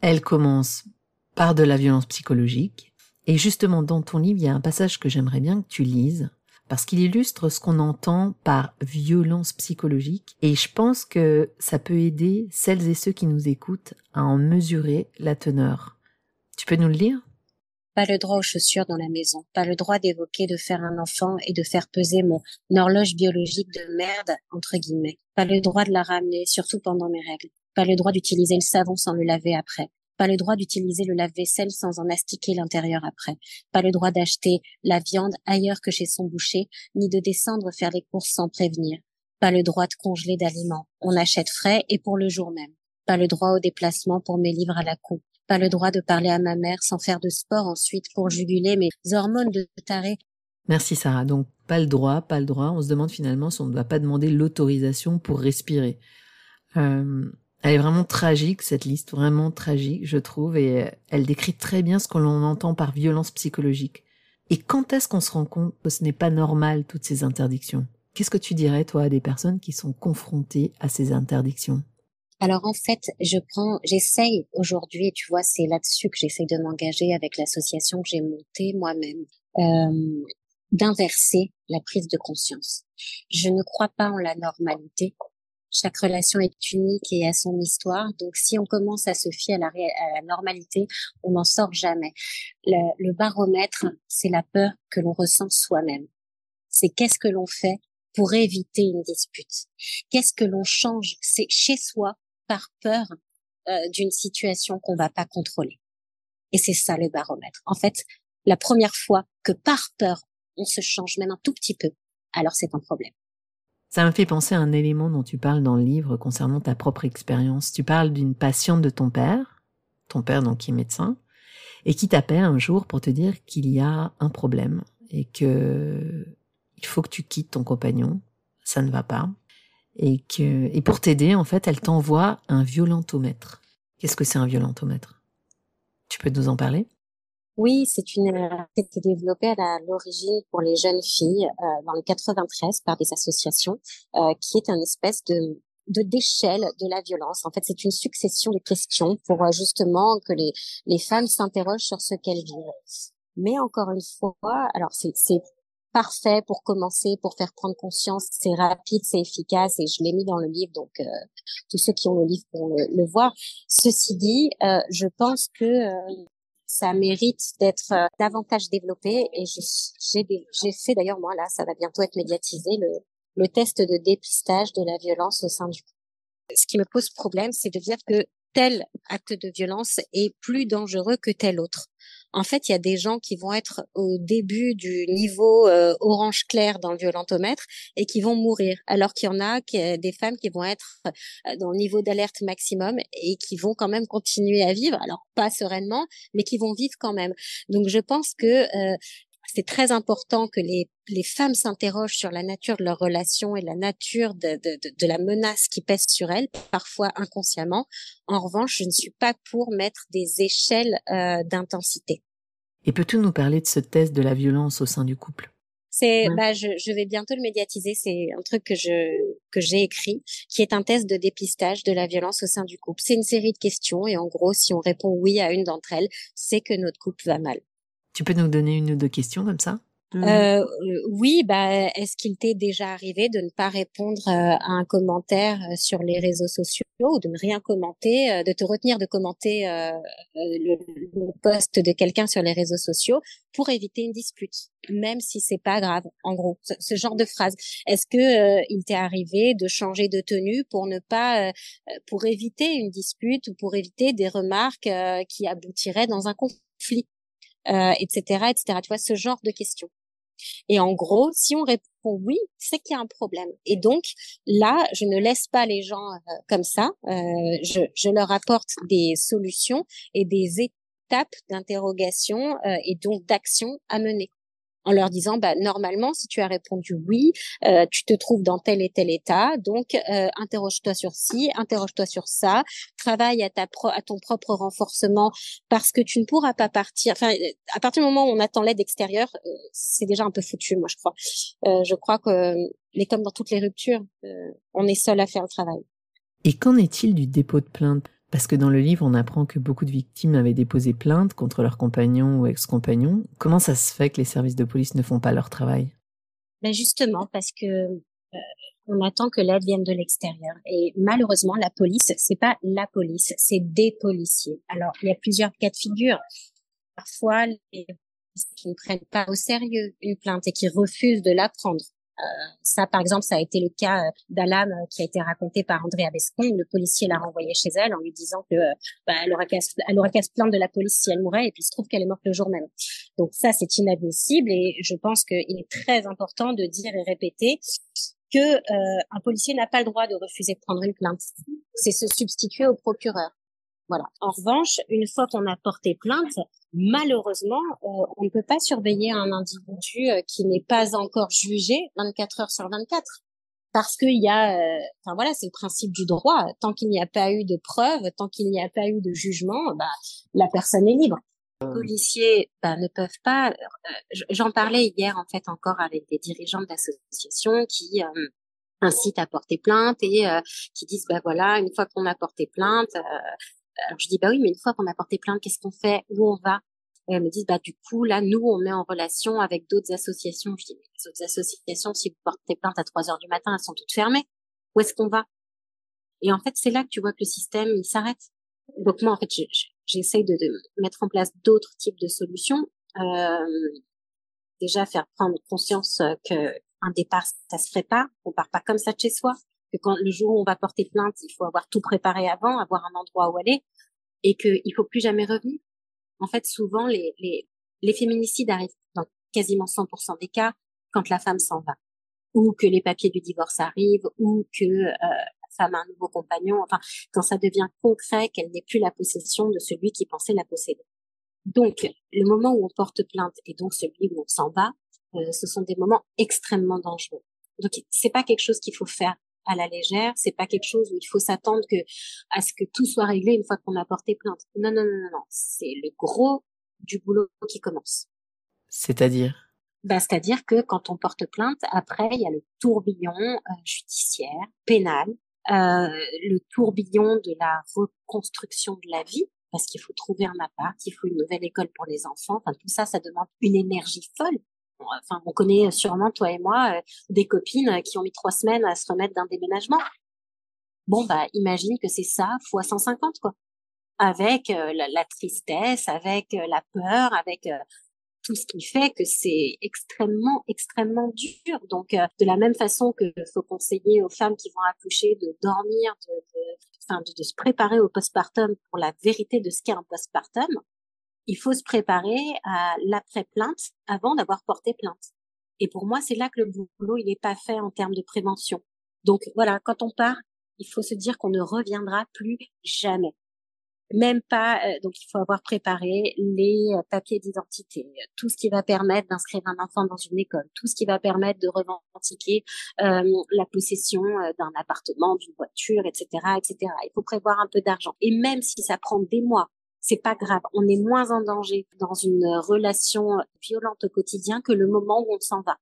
elle commence par de la violence psychologique, et justement, dans ton livre, il y a un passage que j'aimerais bien que tu lises, parce qu'il illustre ce qu'on entend par violence psychologique, et je pense que ça peut aider celles et ceux qui nous écoutent à en mesurer la teneur. Tu peux nous le lire? Pas le droit aux chaussures dans la maison, pas le droit d'évoquer de faire un enfant et de faire peser mon horloge biologique de merde, entre guillemets, pas le droit de la ramener, surtout pendant mes règles, pas le droit d'utiliser le savon sans le laver après, pas le droit d'utiliser le lave-vaisselle sans en astiquer l'intérieur après, pas le droit d'acheter la viande ailleurs que chez son boucher, ni de descendre faire les courses sans prévenir, pas le droit de congeler d'aliments, on achète frais et pour le jour même, pas le droit au déplacement pour mes livres à la coupe, pas le droit de parler à ma mère sans faire de sport ensuite pour juguler mes hormones de taré. Merci Sarah. Donc pas le droit, pas le droit. On se demande finalement si on ne doit pas demander l'autorisation pour respirer. Euh, elle est vraiment tragique cette liste, vraiment tragique je trouve, et elle décrit très bien ce que l'on entend par violence psychologique. Et quand est-ce qu'on se rend compte que ce n'est pas normal toutes ces interdictions? Qu'est-ce que tu dirais toi à des personnes qui sont confrontées à ces interdictions? Alors en fait, je prends, j'essaye aujourd'hui, tu vois, c'est là-dessus que j'essaye de m'engager avec l'association que j'ai montée moi-même, euh, d'inverser la prise de conscience. Je ne crois pas en la normalité. Chaque relation est unique et a son histoire. Donc, si on commence à se fier à la, normalité, on n'en sort jamais. Le, le baromètre, c'est la peur que l'on ressent soi-même. C'est qu'est-ce que l'on fait pour éviter une dispute? Qu'est-ce que l'on change? C'est chez soi par peur euh, d'une situation qu'on va pas contrôler. Et c'est ça le baromètre. En fait, la première fois que par peur, on se change même un tout petit peu, alors c'est un problème. Ça me fait penser à un élément dont tu parles dans le livre concernant ta propre expérience. Tu parles d'une patiente de ton père, ton père donc qui est médecin, et qui t'appelle un jour pour te dire qu'il y a un problème et que il faut que tu quittes ton compagnon, ça ne va pas et que et pour t'aider en fait elle t'envoie un violentomètre. Qu'est-ce que c'est un violentomètre? Tu peux nous en parler? Oui, c'est une qui été développée à l'origine pour les jeunes filles euh, dans le 93 par des associations, euh, qui est un espèce de de d'échelle de la violence. En fait, c'est une succession de questions pour euh, justement que les les femmes s'interrogent sur ce qu'elles vivent. Mais encore une fois, alors c'est parfait pour commencer, pour faire prendre conscience. C'est rapide, c'est efficace et je l'ai mis dans le livre, donc euh, tous ceux qui ont le livre pourront le, voir. Ceci dit, euh, je pense que euh, ça mérite d'être davantage développé et j'ai fait d'ailleurs moi là, ça va bientôt être médiatisé le, le test de dépistage de la violence au sein du couple. Ce qui me pose problème, c'est de dire que tel acte de violence est plus dangereux que tel autre en fait, il y a des gens qui vont être au début du niveau euh, orange clair dans le violentomètre et qui vont mourir, alors qu'il y en a des femmes qui vont être euh, dans le niveau d'alerte maximum et qui vont quand même continuer à vivre, alors pas sereinement, mais qui vont vivre quand même. Donc, je pense que euh, c'est très important que les, les femmes s'interrogent sur la nature de leur relation et la nature de, de, de, la menace qui pèse sur elles, parfois inconsciemment. En revanche, je ne suis pas pour mettre des échelles euh, d'intensité. Et peux-tu nous parler de ce test de la violence au sein du couple? C'est, bah, je, je, vais bientôt le médiatiser. C'est un truc que je que j'ai écrit, qui est un test de dépistage de la violence au sein du couple. C'est une série de questions et en gros, si on répond oui à une d'entre elles, c'est que notre couple va mal. Tu peux nous donner une ou deux questions comme ça? Mmh. euh, oui, bah, est-ce qu'il t'est déjà arrivé de ne pas répondre euh, à un commentaire euh, sur les réseaux sociaux ou de ne rien commenter, euh, de te retenir de commenter le, le post de quelqu'un sur les réseaux sociaux pour éviter une dispute, même si c'est pas grave. En gros, ce, genre de phrase. Est-ce que il t'est arrivé de changer de tenue pour ne pas, pour éviter une dispute ou pour éviter des remarques qui aboutiraient dans un conflit? Euh, etc., etc. Tu vois, ce genre de questions. Et en gros, si on répond oui, c'est qu'il y a un problème. Et donc là, je ne laisse pas les gens euh, comme ça. Euh, je, je, leur apporte des solutions et des étapes d'interrogation euh, et donc d'action à mener en leur disant bah normalement si tu as répondu oui euh, tu te trouves dans tel et tel état. Donc euh, interroge-toi sur ci interroge-toi sur ça. Travaille à ta à ton propre renforcement parce que tu ne pourras pas partir. Enfin à partir du moment où on attend l'aide extérieure euh, c'est déjà un peu foutu moi je crois. Je crois que mais comme dans toutes les ruptures on est seul à faire le travail. Et qu'en est-il du dépôt de plainte? Parce que dans le livre, on apprend que beaucoup de victimes avaient déposé plainte contre leurs compagnons ou ex-compagnons. Comment ça se fait que les services de police ne font pas leur travail? Ben Justement, parce que euh, on attend que l'aide vienne de l'extérieur. Et malheureusement, la police, c'est pas la police, c'est des policiers. Alors, il y a plusieurs cas de figure. Parfois, les qui ne prennent pas au sérieux une plainte et qui refusent de la prendre. Ça, par exemple, ça a été le cas d'Alam qui a été raconté par Andrea Bescon. Le policier l'a renvoyée chez elle en lui disant que bah, elle aurait qu'à se plaindre de la police si elle mourait, et puis il se trouve qu'elle est morte le jour même. Donc ça, c'est inadmissible, et je pense qu'il est très important de dire et répéter que euh, un policier n'a pas le droit de refuser de prendre une plainte. C'est se substituer au procureur. Voilà. En revanche, une fois qu'on a porté plainte, malheureusement, euh, on ne peut pas surveiller un individu euh, qui n'est pas encore jugé 24 heures sur 24 parce qu'il y a, enfin voilà, c'est le principe du droit. Tant qu'il n'y a pas eu de preuves, tant qu'il n'y a pas eu de jugement, bah, la personne est libre. Les policiers bah, ne peuvent pas. J'en parlais hier en fait encore avec des dirigeants d'associations qui incitent à porter plainte et qui disent bah voilà, une fois qu'on a porté plainte, alors je dis bah oui, mais une fois qu'on a porté plainte, qu'est-ce qu'on fait? Où on va? Et elles me disent bah du coup là, nous on met en relation avec d'autres associations. Je dis mais les autres associations, si vous portez plainte à 3 heures du matin, elles sont toutes fermées. Où est-ce qu'on va? Et en fait, c'est là que tu vois que le système il s'arrête. Donc moi en fait, j'essaye de, de, mettre en place d'autres types de solutions. Euh, déjà faire prendre conscience que un départ ça se fait pas, on part pas comme ça de chez soi que quand le jour où on va porter plainte, il faut avoir tout préparé avant, avoir un endroit où aller, et qu'il faut plus jamais revenir. En fait, souvent, les, les, les féminicides arrivent dans quasiment 100% des cas quand la femme s'en va, ou que les papiers du divorce arrivent, ou que euh, la femme a un nouveau compagnon, enfin, quand ça devient concret qu'elle n'est plus la possession de celui qui pensait la posséder. Donc, le moment où on porte plainte et donc celui où on s'en va, euh, ce sont des moments extrêmement dangereux. Donc, c'est pas quelque chose qu'il faut faire à la légère. C'est pas quelque chose où il faut s'attendre que à ce que tout soit réglé une fois qu'on a porté plainte. Non, non, non, non, C'est le gros du boulot qui commence. C'est-à-dire? Bah, c'est-à-dire que quand on porte plainte, après il y a le tourbillon euh, judiciaire, pénal, euh, le tourbillon de la reconstruction de la vie, parce qu'il faut trouver un appart, il faut une nouvelle école pour les enfants. Enfin, tout ça, ça demande une énergie folle enfin, on connaît sûrement toi et moi euh, des copines qui ont mis trois semaines à se remettre d'un déménagement. Bon, bah, imagine que c'est ça fois 150, quoi. Avec euh, la, tristesse, avec euh, la peur, avec tout ce qui fait que c'est extrêmement, extrêmement dur. Donc, de la même façon que faut conseiller aux femmes qui vont accoucher de dormir, de, de, se préparer au postpartum pour la vérité de ce qu'est un postpartum, il faut se préparer à l'après-plainte avant d'avoir porté plainte. Et pour moi, c'est là que le boulot, il n'est pas fait en termes de prévention. Donc voilà, quand on part, il faut se dire qu'on ne reviendra plus jamais. Même pas, euh, donc il faut avoir préparé les euh, papiers d'identité, tout ce qui va permettre d'inscrire un enfant dans une école, tout ce qui va permettre de revendiquer euh, la possession d'un appartement, d'une voiture, etc., etc. Il faut prévoir un peu d'argent. Et même si ça prend des mois, c'est pas grave. On est moins en danger dans une relation violente au quotidien que le moment où on s'en va.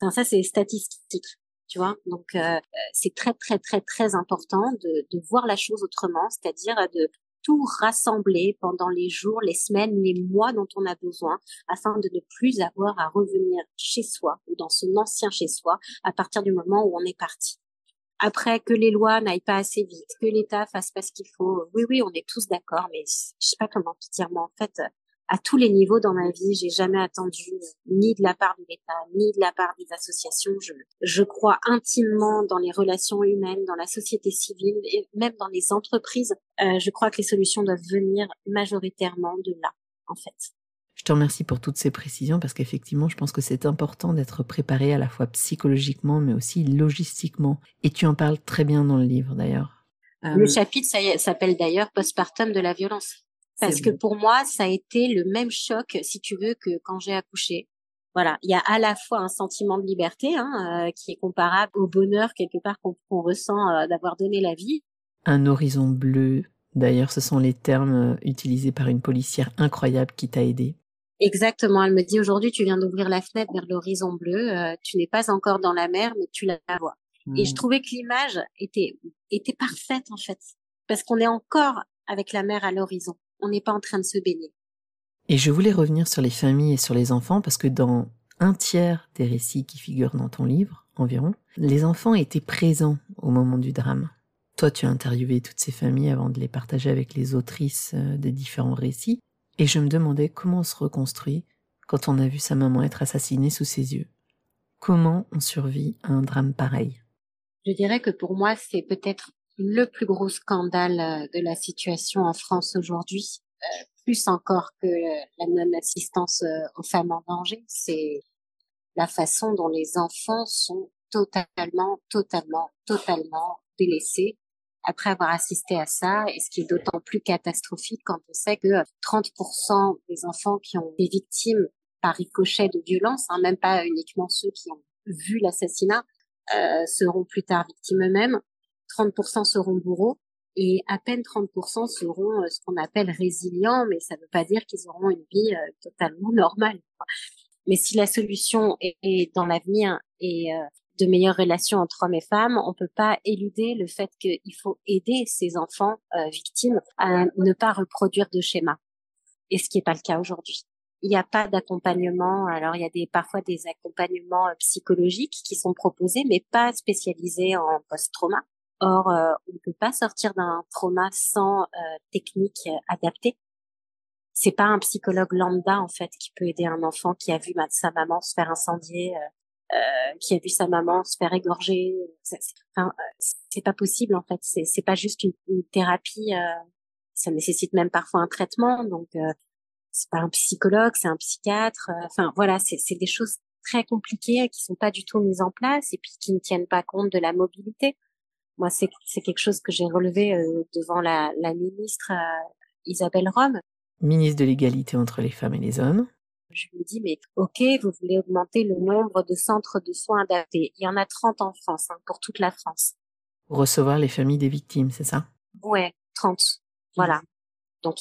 Enfin, ça, c'est statistique, tu vois. Donc, euh, c'est très, très, très, très important de, de voir la chose autrement, c'est-à-dire de tout rassembler pendant les jours, les semaines, les mois dont on a besoin, afin de ne plus avoir à revenir chez soi ou dans son ancien chez soi à partir du moment où on est parti. Après, que les lois n'aillent pas assez vite, que l'État fasse pas ce qu'il faut. Oui, oui, on est tous d'accord, mais je sais pas comment te dire. Mais en fait, à tous les niveaux dans ma vie, j'ai jamais attendu ni de la part de l'État, ni de la part des associations. Je, je crois intimement dans les relations humaines, dans la société civile et même dans les entreprises. Euh, je crois que les solutions doivent venir majoritairement de là, en fait. Je te remercie pour toutes ces précisions parce qu'effectivement, je pense que c'est important d'être préparé à la fois psychologiquement mais aussi logistiquement. Et tu en parles très bien dans le livre d'ailleurs. Le euh, chapitre s'appelle d'ailleurs Postpartum de la violence. Parce que pour moi, ça a été le même choc, si tu veux, que quand j'ai accouché. Voilà, il y a à la fois un sentiment de liberté hein, euh, qui est comparable au bonheur quelque part qu'on ressent euh, d'avoir donné la vie. Un horizon bleu. D'ailleurs, ce sont les termes utilisés par une policière incroyable qui t'a aidé. Exactement. Elle me dit aujourd'hui, tu viens d'ouvrir la fenêtre vers l'horizon bleu. Euh, tu n'es pas encore dans la mer, mais tu la vois. Et je mmh. trouvais que l'image était était parfaite en fait, parce qu'on est encore avec la mer à l'horizon. On n'est pas en train de se baigner. Et je voulais revenir sur les familles et sur les enfants parce que dans un tiers des récits qui figurent dans ton livre, environ, les enfants étaient présents au moment du drame. Toi, tu as interviewé toutes ces familles avant de les partager avec les autrices euh, des différents récits. Et je me demandais comment on se reconstruit quand on a vu sa maman être assassinée sous ses yeux. Comment on survit à un drame pareil? Je dirais que pour moi, c'est peut-être le plus gros scandale euh, de la situation en France aujourd'hui, euh, plus encore que la non-assistance euh, aux femmes en danger, c'est la façon dont les enfants sont totalement, totalement, totalement délaissés après avoir assisté à ça, et ce qui est d'autant plus catastrophique quand on sait que 30% des enfants qui ont été victimes par ricochet de violence, hein, même pas uniquement ceux qui ont vu l'assassinat, euh, seront plus tard victimes eux-mêmes. 30% seront bourreaux et à peine 30% seront euh, ce qu'on appelle résilients, mais ça ne veut pas dire qu'ils auront une vie euh, totalement normale. Mais si la solution est, dans l'avenir et euh, de meilleures relations entre hommes et femmes, on peut pas éluder le fait qu'il faut aider ces enfants victimes à ne pas reproduire de schéma. Et ce qui n'est pas le cas aujourd'hui. Il n'y a pas d'accompagnement. Alors, il y a des, parfois des accompagnements psychologiques qui sont proposés, mais pas spécialisés en post-trauma. Or, euh, on ne peut pas sortir d'un trauma sans euh, technique euh, adaptée. C'est pas un psychologue lambda en fait qui peut aider un enfant qui a vu sa maman se faire incendier, qui a vu sa maman se faire égorger. C'est enfin, pas possible en fait. C'est pas juste une, thérapie. ça nécessite même parfois un traitement. Donc, c'est pas un psychologue, c'est un psychiatre. Enfin, voilà, c'est des choses très compliquées qui sont pas du tout mises en place et puis qui ne tiennent pas compte de la mobilité. Moi, c'est quelque chose que j'ai relevé euh, devant la, la ministre euh, Isabelle Rome. Ministre de l'égalité entre les femmes et les hommes. Je lui dis, mais ok, vous voulez augmenter le nombre de centres de soins adaptés. Il y en a 30 en France, hein, pour toute la France. Recevoir les familles des victimes, c'est ça? Ouais, 30. Voilà. Donc,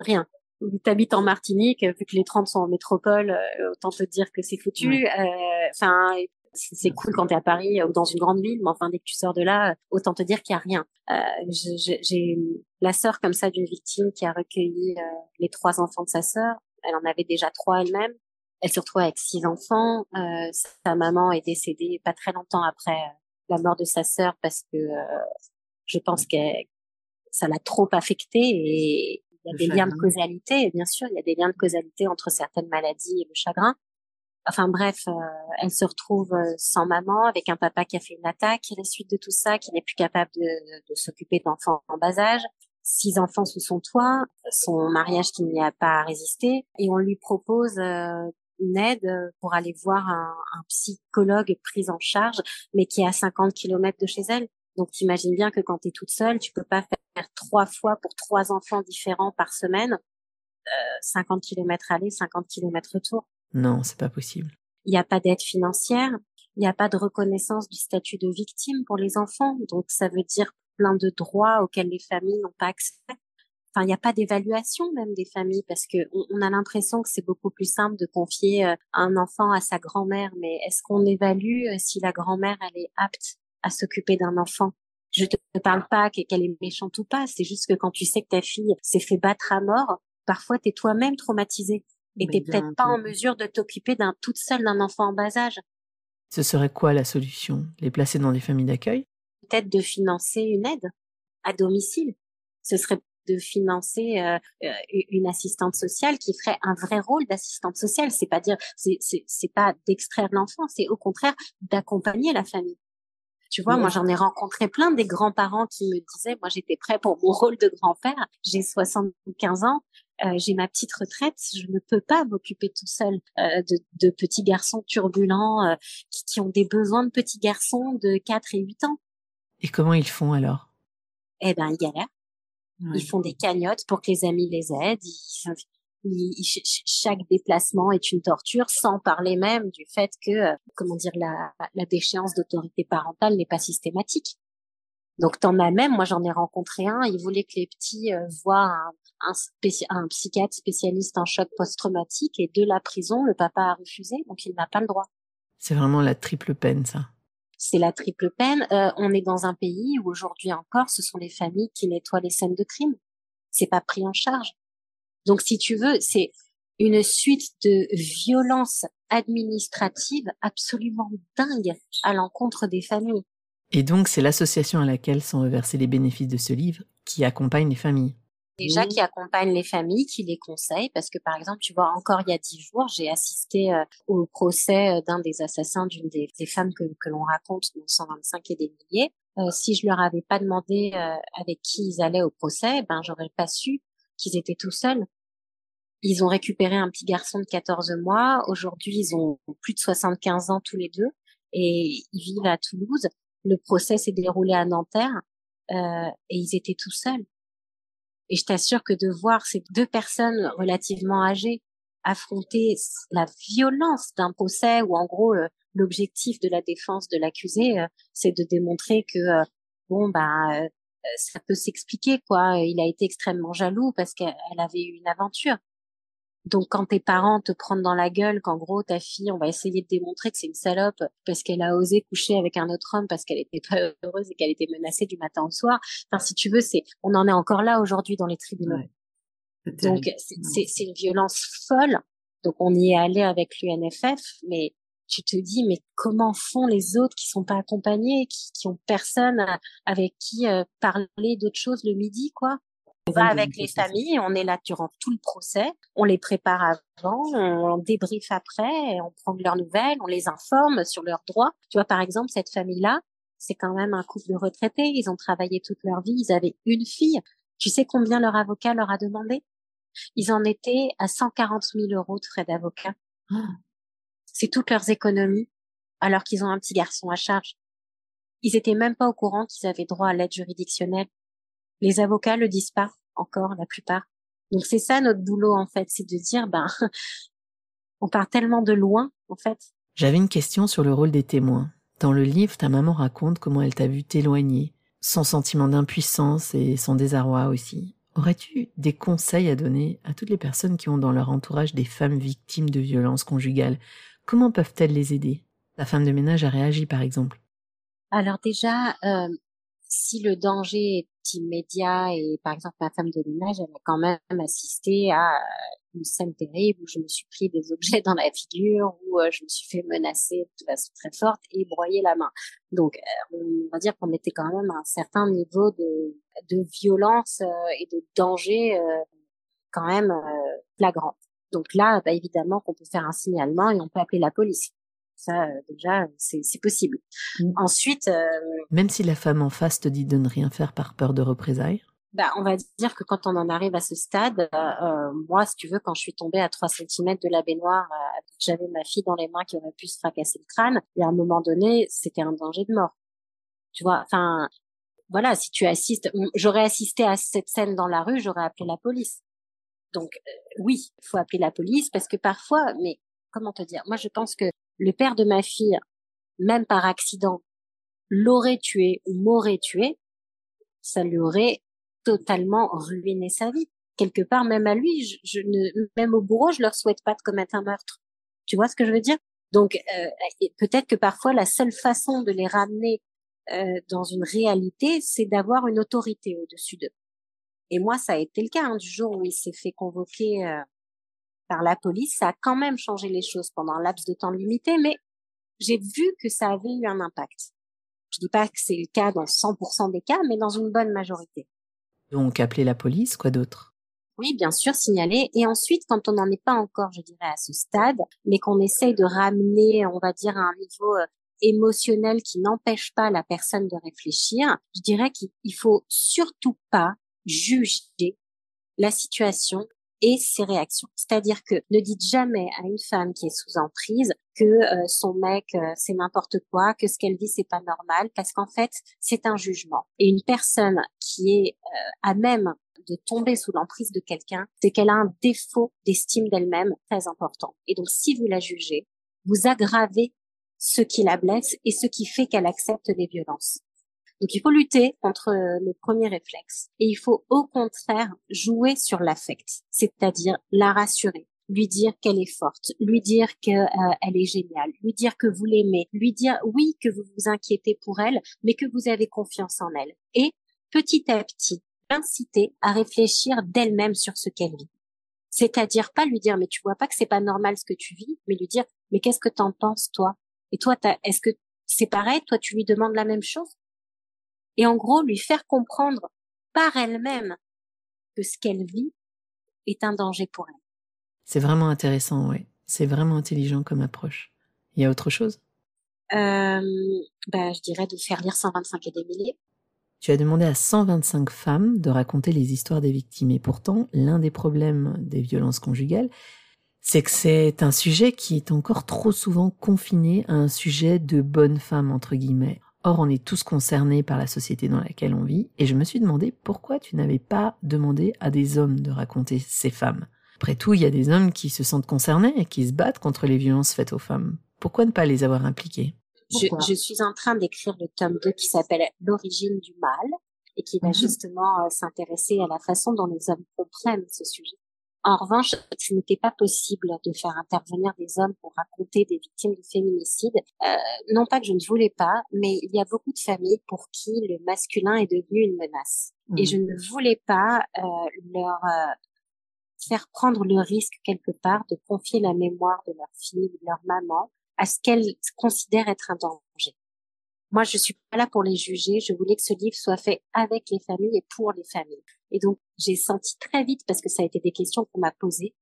rien. Tu habites en Martinique, vu que les 30 sont en métropole, euh, autant te dire que c'est foutu. Enfin, c'est cool quand tu es à Paris ou dans une grande ville, mais enfin dès que tu sors de là, autant te dire qu'il y a rien. Euh, j'ai la sœur comme ça d'une victime qui a recueilli euh, les trois enfants de sa sœur. Elle en avait déjà trois elle-même. Elle se retrouve avec six enfants. Euh, sa maman est décédée pas très longtemps après euh, la mort de sa sœur parce que euh, je pense que ça l'a trop affectée et il y a des liens de causalité. Et bien sûr, il y a des liens de causalité entre certaines maladies et le chagrin. Enfin bref, euh, elle se retrouve euh, sans maman, avec un papa qui a fait une attaque à la suite de tout ça, qui n'est plus capable de, de s'occuper d'enfants en bas âge, six enfants sous son toit, son mariage qui n'y a pas résisté, et on lui propose euh, une aide pour aller voir un, un, psychologue pris en charge, mais qui est à 50 km de chez elle. Donc t'imagines bien que quand tu es toute seule, tu peux pas faire trois fois pour trois enfants différents par semaine, euh, 50 km aller, 50 km retour. Non, c'est pas possible. Il n'y a pas d'aide financière, il n'y a pas de reconnaissance du statut de victime pour les enfants, donc ça veut dire plein de droits auxquels les familles n'ont pas accès. Enfin, il n'y a pas d'évaluation même des familles parce que on, a l'impression que c'est beaucoup plus simple de confier euh, un enfant à sa grand-mère, mais est-ce qu'on évalue euh, si la grand-mère elle est apte à s'occuper d'un enfant? Je te parle pas qu'elle est méchante ou pas, c'est juste que quand tu sais que ta fille s'est fait battre à mort, parfois tu es toi-même traumatisé et t'es peut-être pas en mesure de t'occuper d'un toute seule d'un enfant en bas âge. Ce serait quoi la solution? Les placer dans des familles d'accueil? Peut-être de financer une aide à domicile. Ce serait de financer euh, euh, une assistante sociale qui ferait un vrai rôle d'assistante sociale. C'est pas dire, c'est pas d'extraire l'enfant, c'est au contraire d'accompagner la famille. Tu vois, moi j'en ai rencontré plein des grands-parents qui me disaient, moi j'étais prêt pour mon rôle de grand-père, j'ai 75 ans, euh, j'ai ma petite retraite, je ne peux pas m'occuper tout seul euh, de, de, petits garçons turbulents euh, qui, qui, ont des besoins de petits garçons de 4 et 8 ans. Et comment ils font alors? Eh ben, ils galèrent. Ils font des cagnottes pour que les amis les aident. Ils, chaque déplacement est une torture, sans parler même du fait que, comment dire, la, la déchéance d'autorité parentale n'est pas systématique. Donc t'en as même, moi j'en ai rencontré un, il voulait que les petits euh, voient un, un, un, psychiatre spécialiste en choc post-traumatique et de la prison, le papa a refusé, donc il n'a pas le droit. C'est vraiment la triple peine, ça. C'est la triple peine. Euh, on est dans un pays où aujourd'hui encore, ce sont les familles qui nettoient les scènes de crime. C'est pas pris en charge. Donc si tu veux, c'est une suite de violences administratives absolument dingues à l'encontre des familles. Et donc, c'est l'association à laquelle sont reversés les bénéfices de ce livre qui accompagne les familles. Déjà qui accompagnent les familles, qui les conseillent, parce que par exemple, tu vois, encore il y a dix jours, j'ai assisté euh, au procès euh, d'un des assassins d'une des, femmes que, que l'on raconte dans 125 et des milliers. Euh, si je leur avais pas demandé avec qui ils allaient au procès, ben j'aurais pas su qu'ils étaient tout seuls. Ils ont récupéré un petit garçon de 14 mois. Aujourd'hui, ils ont plus de 75 ans tous les deux et ils vivent à Toulouse. Le procès s'est déroulé à Nanterre euh, et ils étaient tout seuls. Et je t'assure que de voir ces deux personnes relativement âgées affronter la violence d'un procès où en gros euh, l'objectif de la défense de l'accusé, euh, c'est de démontrer que bon bah ça peut s'expliquer quoi. Il a été extrêmement jaloux parce qu'elle avait eu une aventure. Donc quand tes parents te prennent dans la gueule qu'en gros ta fille, on va essayer de démontrer que c'est une salope parce qu'elle a osé coucher avec un autre homme parce qu'elle était pas heureuse et qu'elle était menacée du matin au soir. Enfin si tu veux, c'est on en est encore là aujourd'hui dans les tribunaux. Donc c'est une violence folle. Donc on y est allé avec l'UNFF, mais tu te dis mais comment font les autres qui sont pas accompagnés, qui, qui ont personne avec qui euh, parler d'autres choses le midi quoi? On va avec les familles, on est là durant tout le procès, on les prépare avant, on débriefe après, on prend leurs nouvelles, on les informe sur leurs droits. Tu vois, par exemple, cette famille-là, c'est quand même un couple de retraités, ils ont travaillé toute leur vie, ils avaient une fille. Tu sais combien leur avocat leur a demandé? Ils en étaient à 140 000 euros de frais d'avocat. C'est toutes leurs économies, alors qu'ils ont un petit garçon à charge. Ils étaient même pas au courant qu'ils avaient droit à l'aide juridictionnelle. Les avocats le disent pas encore, la plupart. Donc c'est ça notre boulot en fait, c'est de dire ben on part tellement de loin en fait. J'avais une question sur le rôle des témoins. Dans le livre, ta maman raconte comment elle t'a vu t'éloigner, son sentiment d'impuissance et son désarroi aussi. Aurais-tu des conseils à donner à toutes les personnes qui ont dans leur entourage des femmes victimes de violences conjugales? Comment peuvent-elles les aider? La femme de ménage a réagi par exemple. Alors déjà, euh, si le danger est immédiat et par exemple ma femme de ménage, elle a quand même assisté à une scène terrible où je me suis pris des objets dans la figure, où euh, je me suis fait menacer de façon très forte et broyer la main. Donc euh, on va dire qu'on était quand même à un certain niveau de, de violence euh, et de danger quand même flagrant. Donc là, bah, évidemment qu'on peut faire un signalement et on peut appeler la police. Ça, euh, déjà, c'est possible. Mm. Ensuite, euh, même si la femme en face te dit de ne rien faire par peur de représailles? Bah, on va dire que quand on en arrive à ce stade, euh, moi, si tu veux, quand je suis tombée à 3 cm de la baignoire, j'avais ma fille dans les mains qui aurait pu se fracasser le crâne, et à un moment donné, c'était un danger de mort. Tu vois, enfin, voilà, si tu assistes, j'aurais assisté à cette scène dans la rue, j'aurais appelé la police. Donc oui, il faut appeler la police parce que parfois, mais comment te dire, moi je pense que le père de ma fille, même par accident, l'aurait tué ou m'aurait tué, ça lui aurait totalement ruiné sa vie. Quelque part, même à lui, je, ne, même au bourreau, je leur souhaite pas de commettre un meurtre. Tu vois ce que je veux dire? Donc, euh, peut-être que parfois, la seule façon de les ramener euh, dans une réalité, c'est d'avoir une autorité au-dessus d'eux. Et moi, ça a été le cas hein, du jour où il s'est fait convoquer euh, par la police, ça a quand même changé les choses pendant un laps de temps limité, mais j'ai vu que ça avait eu un impact. Je dis pas que c'est le cas dans 100% des cas, mais dans une bonne majorité. Donc appeler la police, quoi d'autre? Oui, bien sûr, signaler. Et ensuite, quand on n'en est pas encore, je dirais, à ce stade, mais qu'on essaye de ramener, on va dire, à un niveau euh, émotionnel qui n'empêche pas la personne de réfléchir, je dirais qu'il faut surtout pas juger la situation et ses réactions. C'est-à-dire que ne dites jamais à une femme qui est sous emprise que euh, son mec euh, c'est n'importe quoi, que ce qu'elle vit c'est pas normal, parce qu'en fait c'est un jugement. Et une personne qui est euh, à même de tomber sous l'emprise de quelqu'un, c'est qu'elle a un défaut d'estime d'elle-même très important. Et donc si vous la jugez, vous aggravez ce qui la blesse et ce qui fait qu'elle accepte des violences. Donc il faut lutter contre euh, le premier réflexe et il faut au contraire jouer sur l'affect, c'est-à-dire la rassurer, lui dire qu'elle est forte, lui dire qu'elle euh, est géniale, lui dire que vous l'aimez, lui dire oui que vous vous inquiétez pour elle, mais que vous avez confiance en elle. Et petit à petit, l'inciter à réfléchir d'elle-même sur ce qu'elle vit. C'est-à-dire pas lui dire mais tu vois pas que c'est pas normal ce que tu vis, mais lui dire mais qu'est-ce que t'en penses toi? Et toi est-ce que c'est pareil? Toi tu lui demandes la même chose? Et en gros lui faire comprendre par elle-même que ce qu'elle vit est un danger pour elle. C'est vraiment intéressant, oui. C'est vraiment intelligent comme approche. Il y a autre chose? Euh, ben, Je dirais de faire lire 125 et des milliers. Tu as demandé à 125 femmes de raconter les histoires des victimes. Et pourtant, l'un des problèmes des violences conjugales, c'est que c'est un sujet qui est encore trop souvent confiné à un sujet de bonne femme, entre guillemets. Or, on est tous concernés par la société dans laquelle on vit, et je me suis demandé pourquoi tu n'avais pas demandé à des hommes de raconter ces femmes. Après tout, il y a des hommes qui se sentent concernés et qui se battent contre les violences faites aux femmes. Pourquoi ne pas les avoir impliqués je, suis en train d'écrire le tome 2 qui s'appelle L'origine du mal et qui va mhm. justement euh, s'intéresser à la façon dont les hommes comprennent ce sujet. En revanche, ce n'était pas possible de faire intervenir des hommes pour raconter des victimes de féminicide. Euh, non pas que je ne voulais pas, mais il y a beaucoup de familles pour qui le masculin est devenu une menace. Et je mhm. ne voulais pas euh, leur euh, faire prendre le risque quelque part de confier la mémoire de leur fille, de leur maman, à ce qu'elles considèrent être un danger. Moi, je suis pas là pour les juger. Je voulais que ce livre soit fait avec les familles et pour les familles. Et donc, j'ai senti très vite, parce que ça a été des questions qu'on m'a posées,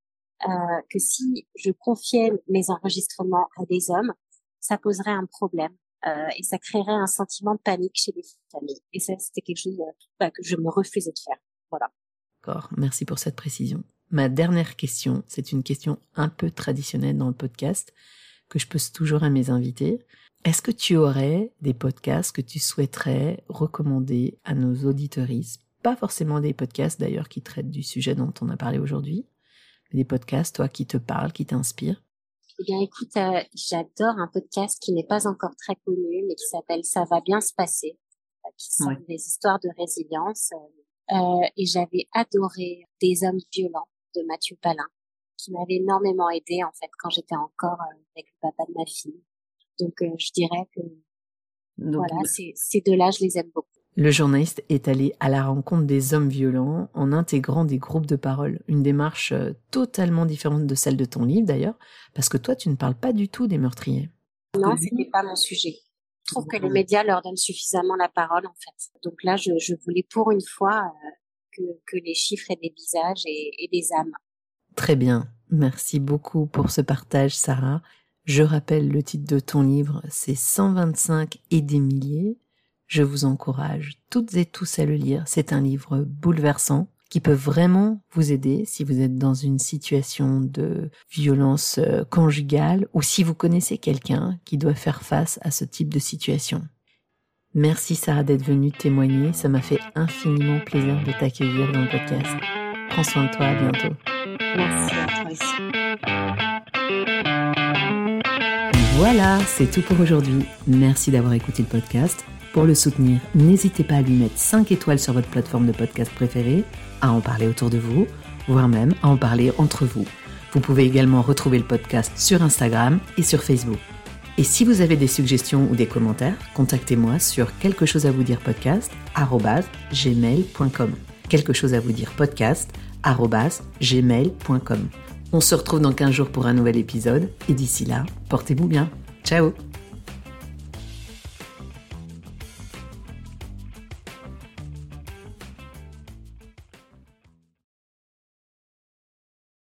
euh, que si je confiais mes enregistrements à des hommes, ça poserait un problème euh, et ça créerait un sentiment de panique chez les familles. Et ça, c'était quelque chose euh, bah, que je me refusais de faire. Voilà. D'accord. Merci pour cette précision. Ma dernière question, c'est une question un peu traditionnelle dans le podcast que je pose toujours à mes invités. Est-ce que tu aurais des podcasts que tu souhaiterais recommander à nos auditeuristes? Pas forcément des podcasts d'ailleurs qui traitent du sujet dont on a parlé aujourd'hui, mais des podcasts, toi, qui te parlent, qui t'inspirent? Eh bien, écoute, euh, j'adore un podcast qui n'est pas encore très connu, mais qui s'appelle Ça va bien se passer, euh, qui sont des histoires de résilience. Euh, et j'avais adoré Des hommes violents de Mathieu Palin, qui m'avait énormément aidé en fait quand j'étais encore avec le papa de ma fille. Donc, euh, je dirais que voilà, ces deux-là, je les aime beaucoup. Le journaliste est allé à la rencontre des hommes violents en intégrant des groupes de parole, une démarche euh, totalement différente de celle de ton livre d'ailleurs, parce que toi tu ne parles pas du tout des meurtriers. Non, c'était pas mon sujet. Je trouve que les médias leur donnent suffisamment la parole en fait. Donc là, je, je voulais pour une fois euh, que, que, les chiffres aient des visages et, et des âmes. Très bien. Merci beaucoup pour ce partage, Sarah. Je rappelle le titre de ton livre, c'est 125 et des milliers. Je vous encourage toutes et tous à le lire. C'est un livre bouleversant qui peut vraiment vous aider si vous êtes dans une situation de violence euh, conjugale ou si vous connaissez quelqu'un qui doit faire face à ce type de situation. Merci Sarah d'être venue témoigner. Ça m'a fait infiniment plaisir de t'accueillir dans le podcast. Prends soin de toi. À bientôt. Merci à toi aussi. Voilà, c'est tout pour aujourd'hui. Merci d'avoir écouté le podcast. Pour le soutenir, n'hésitez pas à lui mettre 5 étoiles sur votre plateforme de podcast préférée, à en parler autour de vous, voire même à en parler entre vous. Vous pouvez également retrouver le podcast sur Instagram et sur Facebook. Et si vous avez des suggestions ou des commentaires, contactez-moi sur quelque chose à vous dire podcast gmail.com. Quelque chose à vous dire podcast gmail.com. On se retrouve dans 15 jours pour un nouvel épisode et d'ici là, portez-vous bien. Ciao